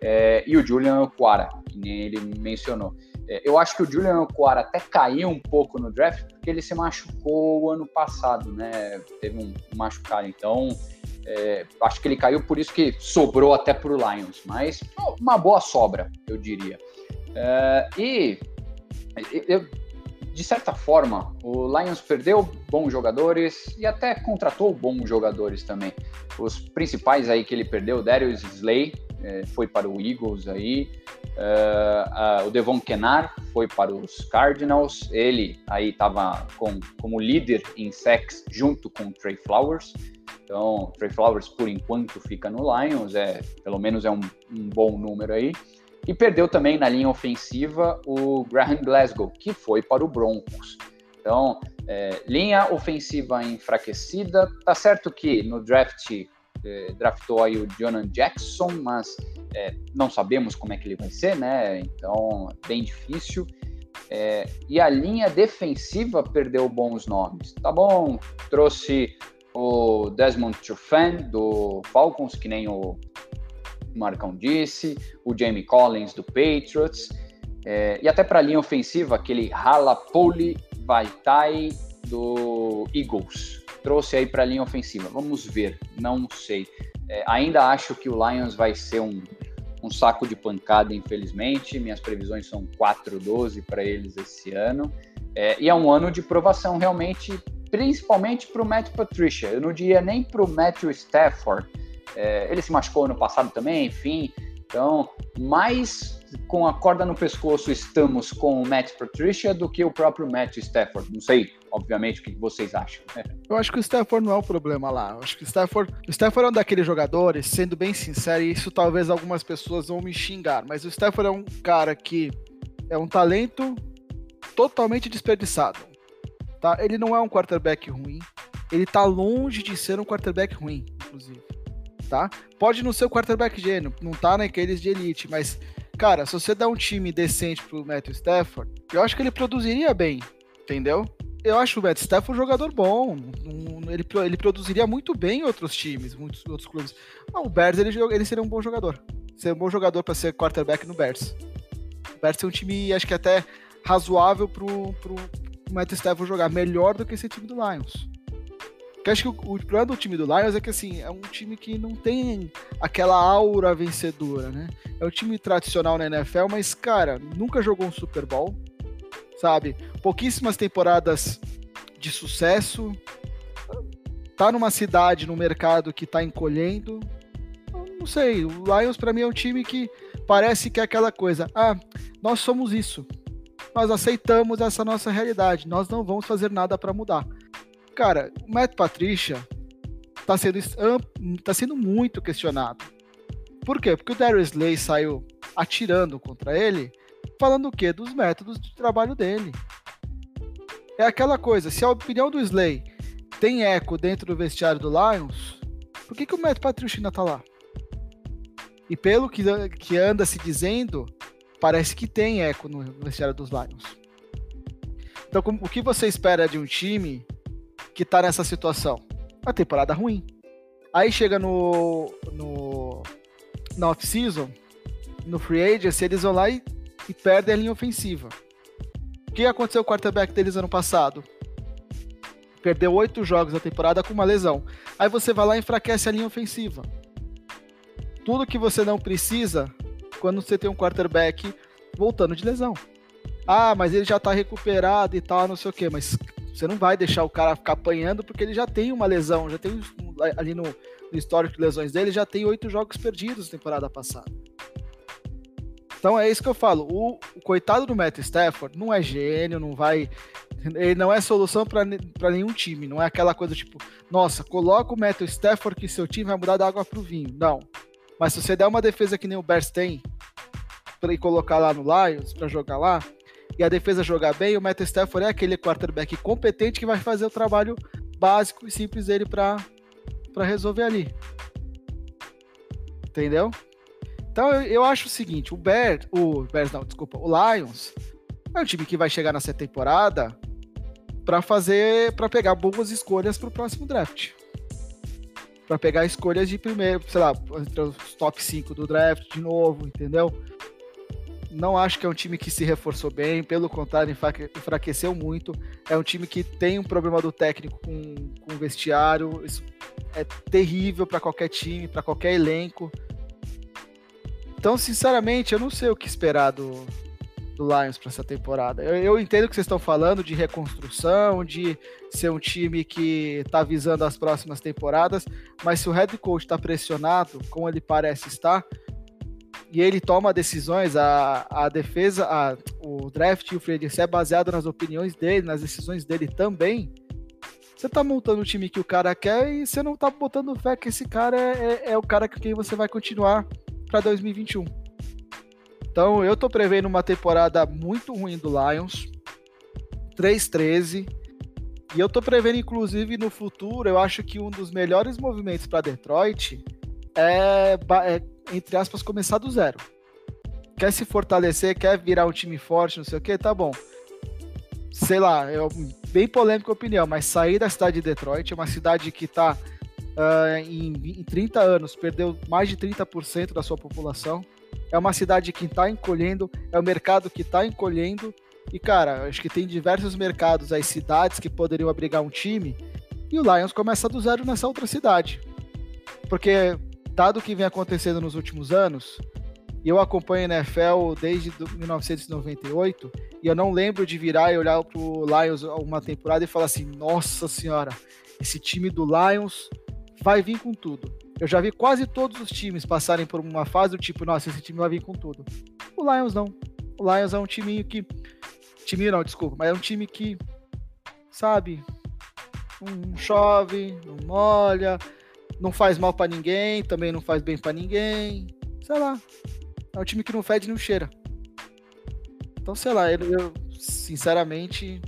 É, e o Julian Quara, que nem ele mencionou. É, eu acho que o Julian Okwara até caiu um pouco no draft porque ele se machucou ano passado, né? Teve um machucado, então é, acho que ele caiu por isso que sobrou até para o Lions, mas uma boa sobra, eu diria. É, e eu, de certa forma, o Lions perdeu bons jogadores e até contratou bons jogadores também. Os principais aí que ele perdeu, Darius Slay, foi para o Eagles aí, uh, uh, o Devon Kenar foi para os Cardinals, ele aí estava com, como líder em sacks junto com o Trey Flowers, então Trey Flowers por enquanto fica no Lions, é, pelo menos é um, um bom número aí, e perdeu também na linha ofensiva o Graham Glasgow, que foi para o Broncos. Então, é, linha ofensiva enfraquecida. Tá certo que no draft é, draftou aí o Jonan Jackson, mas é, não sabemos como é que ele vai ser, né? Então, bem difícil. É, e a linha defensiva perdeu bons nomes. Tá bom, trouxe o Desmond Trufant do Falcons, que nem o Marcão disse, o Jamie Collins do Patriots, é, e até para a linha ofensiva, aquele Halapoli Vaitai do Eagles trouxe aí para a linha ofensiva. Vamos ver, não sei. É, ainda acho que o Lions vai ser um, um saco de pancada, infelizmente. Minhas previsões são 4-12 para eles esse ano. É, e é um ano de provação realmente, principalmente para o Matt Patricia. Eu não diria nem para o Matthew Stafford. É, ele se machucou no passado também, enfim. Então, mais com a corda no pescoço estamos com o Matt Patricia do que o próprio Matt Stafford. Não sei, obviamente, o que vocês acham. Eu acho que o Stafford não é o problema lá. Eu acho que o Stafford, o Stafford é um daqueles jogadores, sendo bem sincero, e isso talvez algumas pessoas vão me xingar, mas o Stafford é um cara que é um talento totalmente desperdiçado. Tá? Ele não é um quarterback ruim. Ele tá longe de ser um quarterback ruim, inclusive. Tá? Pode não ser o quarterback gênio, não tá naqueles de elite, mas Cara, se você dá um time decente pro Matthew Stafford, eu acho que ele produziria bem, entendeu? Eu acho o Matt Stafford um jogador bom. ele, ele produziria muito bem em outros times, muitos outros clubes. Não, o Bears ele, ele seria um bom jogador. Seria um bom jogador para ser quarterback no Bears. O Bears é um time, acho que até razoável pro, pro Matt Stafford jogar. Melhor do que esse time do Lions. Porque acho que o, o problema do time do Lions é que assim, é um time que não tem aquela aura vencedora, né? É um time tradicional na NFL, mas, cara, nunca jogou um Super Bowl, sabe? Pouquíssimas temporadas de sucesso. Tá numa cidade, no mercado que tá encolhendo. Não sei, o Lions para mim é um time que parece que é aquela coisa. Ah, nós somos isso. Nós aceitamos essa nossa realidade. Nós não vamos fazer nada para mudar. Cara, o Matt Patricia tá sendo, tá sendo muito questionado. Por quê? Porque o Darius Slay saiu atirando contra ele, falando o quê? Dos métodos de trabalho dele. É aquela coisa, se a opinião do Slay tem eco dentro do vestiário do Lions, por que, que o Matt Patricia ainda tá lá? E pelo que, que anda se dizendo, parece que tem eco no vestiário dos Lions. Então, o que você espera de um time que tá nessa situação? Uma temporada ruim. Aí chega no, no na off-season, no free agency, eles vão lá e, e perdem a linha ofensiva. O que aconteceu com o quarterback deles ano passado? Perdeu oito jogos da temporada com uma lesão. Aí você vai lá e enfraquece a linha ofensiva. Tudo que você não precisa quando você tem um quarterback voltando de lesão. Ah, mas ele já tá recuperado e tal, não sei o quê. Mas você não vai deixar o cara ficar apanhando porque ele já tem uma lesão, já tem ali no, no histórico de lesões dele, já tem oito jogos perdidos na temporada passada. Então é isso que eu falo. O, o, coitado do Matt Stafford não é gênio, não vai. Ele não é solução para nenhum time. Não é aquela coisa tipo, nossa, coloca o Matt Stafford que seu time vai mudar da água para o vinho. Não. Mas se você der uma defesa que nem o Bears tem, para colocar lá no Lions, para jogar lá, e a defesa jogar bem, o Matt Stafford é aquele quarterback competente que vai fazer o trabalho básico e simples dele para resolver ali. Entendeu? Então eu, eu, acho o seguinte, o Bears, o Bears não, desculpa, o Lions é um time que vai chegar nessa temporada para fazer, para pegar boas escolhas para o próximo draft. Para pegar escolhas de primeiro, sei lá, entre os top 5 do draft de novo, entendeu? Não acho que é um time que se reforçou bem, pelo contrário, enfraqueceu muito. É um time que tem um problema do técnico com, com o vestiário. Isso é terrível para qualquer time, para qualquer elenco. Então, sinceramente, eu não sei o que esperar do, do Lions para essa temporada. Eu, eu, entendo que vocês estão falando de reconstrução, de ser um time que está visando as próximas temporadas, mas se o head coach está pressionado, como ele parece estar, e ele toma decisões, a, a defesa, a, o draft e o free é baseado nas opiniões dele, nas decisões dele também. Você tá montando o time que o cara quer e você não tá botando fé que esse cara é, é, é o cara com quem você vai continuar para 2021. Então eu tô prevendo uma temporada muito ruim do Lions, 3-13. E eu tô prevendo, inclusive, no futuro, eu acho que um dos melhores movimentos para Detroit é, é, entre aspas, começar do zero. Quer se fortalecer, quer virar um time forte, não sei o que, tá bom. Sei lá, é bem polêmica a opinião, mas sair da cidade de Detroit, é uma cidade que tá uh, em, em 30 anos, perdeu mais de 30% da sua população é uma cidade que está encolhendo, é um mercado que está encolhendo. E, cara, acho que tem diversos mercados aí, cidades que poderiam abrigar um time. E o Lions começa do zero nessa outra cidade. Porque, dado o que vem acontecendo nos últimos anos, e eu acompanho a NFL desde 1998, e eu não lembro de virar e olhar para o Lions uma temporada e falar assim: nossa senhora, esse time do Lions vai vir com tudo. Eu já vi quase todos os times passarem por uma fase do tipo, nossa, esse time vai vir com tudo. O Lions não. O Lions é um time que. Time não, desculpa, mas é um time que, sabe, não chove, não molha, não faz mal para ninguém, também não faz bem para ninguém. Sei lá. É um time que não fede nem cheira. Então, sei lá, eu, eu sinceramente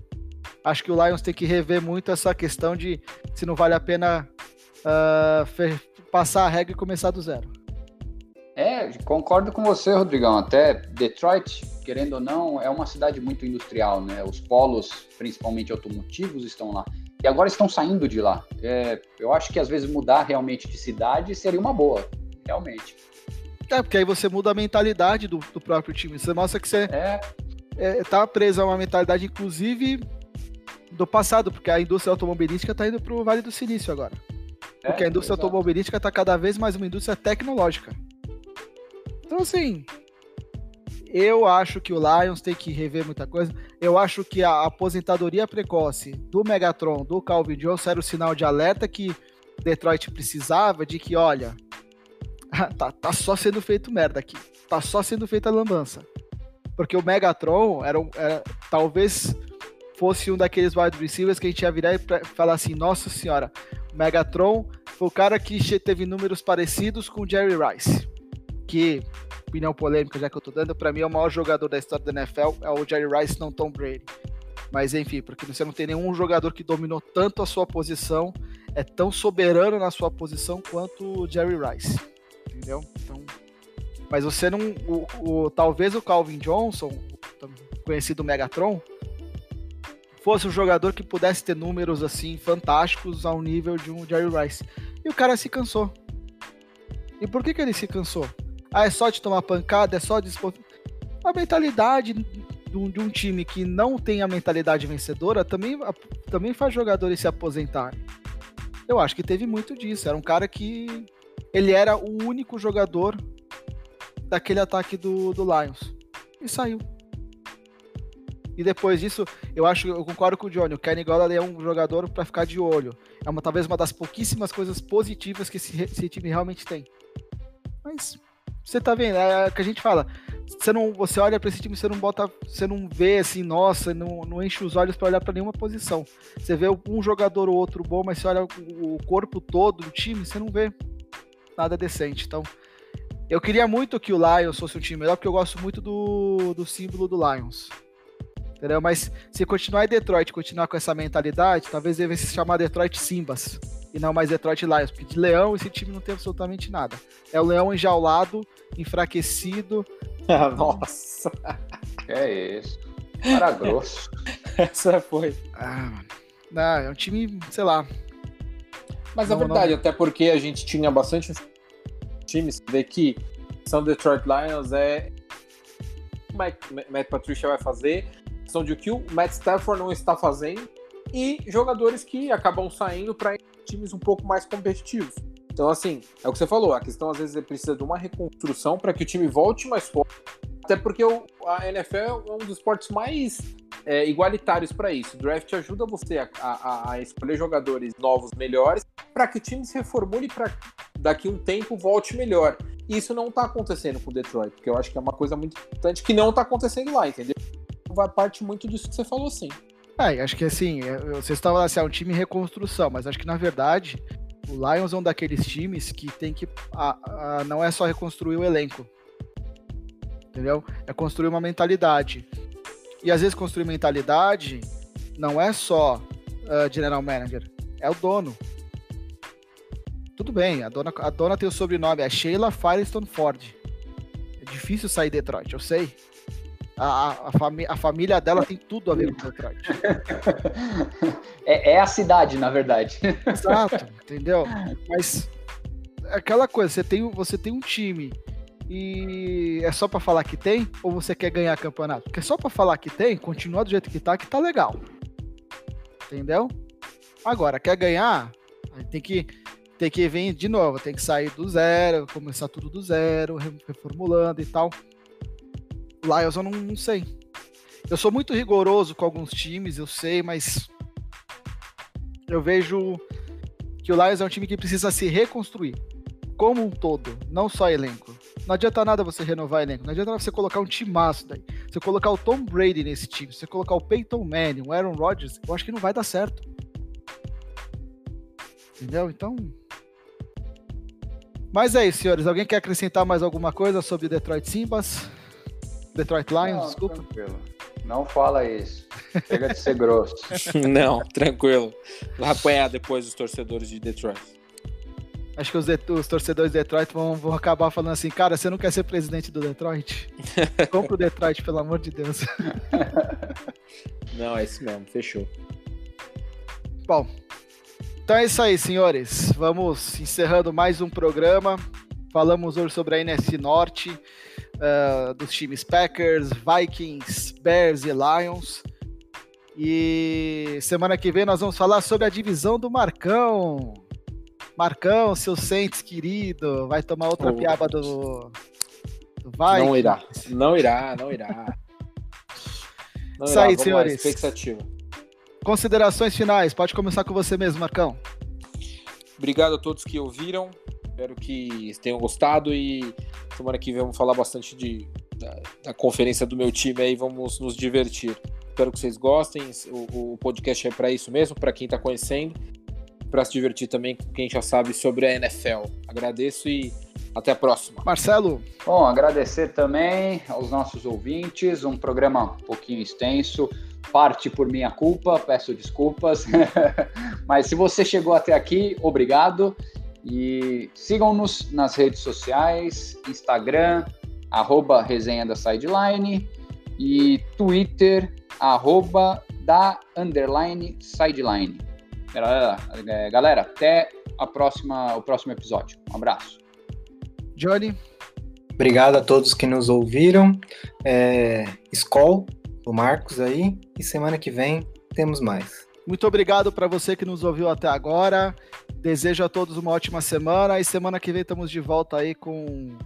acho que o Lions tem que rever muito essa questão de se não vale a pena uh, passar a regra e começar do zero. É, concordo com você, Rodrigão. Até Detroit, querendo ou não, é uma cidade muito industrial, né? Os polos, principalmente automotivos, estão lá. E agora estão saindo de lá. É, eu acho que às vezes mudar realmente de cidade seria uma boa, realmente. É, porque aí você muda a mentalidade do, do próprio time. Você mostra que você é. É, tá preso a uma mentalidade, inclusive, do passado, porque a indústria automobilística está indo para o Vale do Silício agora. Porque a indústria exato. automobilística está cada vez mais uma indústria tecnológica. Então, assim, eu acho que o Lions tem que rever muita coisa. Eu acho que a aposentadoria precoce do Megatron, do Calvin Johnson, era o sinal de alerta que Detroit precisava de que, olha, tá, tá só sendo feito merda aqui. Tá só sendo feita lambança. Porque o Megatron era, era talvez fosse um daqueles wide receivers que a gente ia virar e falar assim, nossa senhora, Megatron foi o cara que teve números parecidos com Jerry Rice, que, opinião polêmica já que eu tô dando, para mim é o maior jogador da história da NFL, é o Jerry Rice, não Tom Brady. Mas enfim, porque você não tem nenhum jogador que dominou tanto a sua posição, é tão soberano na sua posição quanto o Jerry Rice. Entendeu? Então, mas você não. O, o, talvez o Calvin Johnson, conhecido Megatron, fosse um jogador que pudesse ter números assim fantásticos ao nível de um Jerry Rice. E o cara se cansou. E por que, que ele se cansou? Ah, é só de tomar pancada, é só de. A mentalidade de um, time que não tem a mentalidade vencedora também, também faz jogadores se aposentarem. Eu acho que teve muito disso. Era um cara que. Ele era o único jogador daquele ataque do, do Lions. E saiu. E depois disso, eu acho, eu concordo com o Johnny, o Kenny Golladay é um jogador para ficar de olho. É uma talvez uma das pouquíssimas coisas positivas que esse, esse time realmente tem. Mas você tá vendo, é o que a gente fala. Você não, você olha para esse time, você não bota, você não vê assim, nossa, não, não enche os olhos para olhar para nenhuma posição. Você vê um jogador ou outro bom, mas você olha o corpo todo do time, você não vê nada decente. Então, eu queria muito que o Lions fosse um time melhor, porque eu gosto muito do, do símbolo do Lions. Entendeu? Mas se continuar em Detroit, continuar com essa mentalidade, talvez deve se chamar Detroit Simbas e não mais Detroit Lions, porque de leão esse time não tem absolutamente nada. É o leão enjaulado, enfraquecido. Ah, nossa! É isso. Para grosso. Essa foi. Ah, não, é um time, sei lá. Mas não, é verdade, não... até porque a gente tinha bastante times, que são Detroit Lions é o Matt, Matt Patricia vai fazer, questão de o que o Matt Stafford não está fazendo e jogadores que acabam saindo para times um pouco mais competitivos. Então, assim, é o que você falou, a questão às vezes é precisa de uma reconstrução para que o time volte mais forte, até porque o, a NFL é um dos esportes mais é, igualitários para isso. O draft ajuda você a, a, a escolher jogadores novos melhores para que o time se reformule para daqui um tempo volte melhor. E isso não está acontecendo com o Detroit, porque eu acho que é uma coisa muito importante que não está acontecendo lá, entendeu? Vai parte muito disso que você falou, sim. É, acho que assim, é, vocês estavam assim, é um time em reconstrução, mas acho que na verdade o Lions é um daqueles times que tem que. A, a, não é só reconstruir o elenco. Entendeu? É construir uma mentalidade. E às vezes construir mentalidade não é só uh, general manager, é o dono. Tudo bem, a dona, a dona tem o sobrenome, é Sheila Firestone Ford. É difícil sair de Detroit, eu sei. A, a, fami a, família dela tem tudo a ver com Detroit. É, é, a cidade, na verdade. Exato, entendeu? Mas é aquela coisa, você tem, você tem um time e é só para falar que tem ou você quer ganhar campeonato? Porque só para falar que tem, continua do jeito que tá, que tá legal. Entendeu? Agora, quer ganhar? Tem que tem que vir de novo, tem que sair do zero, começar tudo do zero, reformulando e tal. Lions eu não, não sei. Eu sou muito rigoroso com alguns times, eu sei, mas eu vejo que o Lions é um time que precisa se reconstruir como um todo, não só elenco. Não adianta nada você renovar elenco, não adianta nada você colocar um timaço daí. Você colocar o Tom Brady nesse time, você colocar o Peyton Manning, o Aaron Rodgers, eu acho que não vai dar certo. Entendeu? Então. Mas é isso, senhores. Alguém quer acrescentar mais alguma coisa sobre Detroit Simbas? Detroit Lions, não, desculpa. Tranquilo. Não fala isso. Chega de ser grosso. não, tranquilo. Vai apanhar depois os torcedores de Detroit. Acho que os, de, os, torcedores de Detroit vão, vão acabar falando assim, cara, você não quer ser presidente do Detroit? Compra o Detroit, pelo amor de Deus. não, é isso mesmo, fechou. Bom, então é isso aí, senhores. Vamos encerrando mais um programa. Falamos hoje sobre a NS Norte, uh, dos times Packers, Vikings, Bears e Lions. E semana que vem nós vamos falar sobre a divisão do Marcão. Marcão, seu Saints querido, vai tomar outra oh. piaba do, do Vikings. Não irá, não irá, não irá. Não Isso aí, senhores. Expectativa. Considerações finais, pode começar com você mesmo, Marcão. Obrigado a todos que ouviram. Espero que tenham gostado e semana que vem vamos falar bastante de, da, da conferência do meu time aí, vamos nos divertir. Espero que vocês gostem. O, o podcast é para isso mesmo, para quem está conhecendo, para se divertir também com quem já sabe sobre a NFL. Agradeço e até a próxima. Marcelo. Bom, agradecer também aos nossos ouvintes. Um programa um pouquinho extenso. Parte por minha culpa, peço desculpas. Mas se você chegou até aqui, obrigado. E sigam-nos nas redes sociais, Instagram, arroba resenha da sideline e Twitter, arroba da underline sideline. Galera, é, galera, até a próxima, o próximo episódio. Um abraço. Johnny. Obrigado a todos que nos ouviram. É, Skol, o Marcos aí. E semana que vem temos mais. Muito obrigado para você que nos ouviu até agora. Desejo a todos uma ótima semana e semana que vem estamos de volta aí com.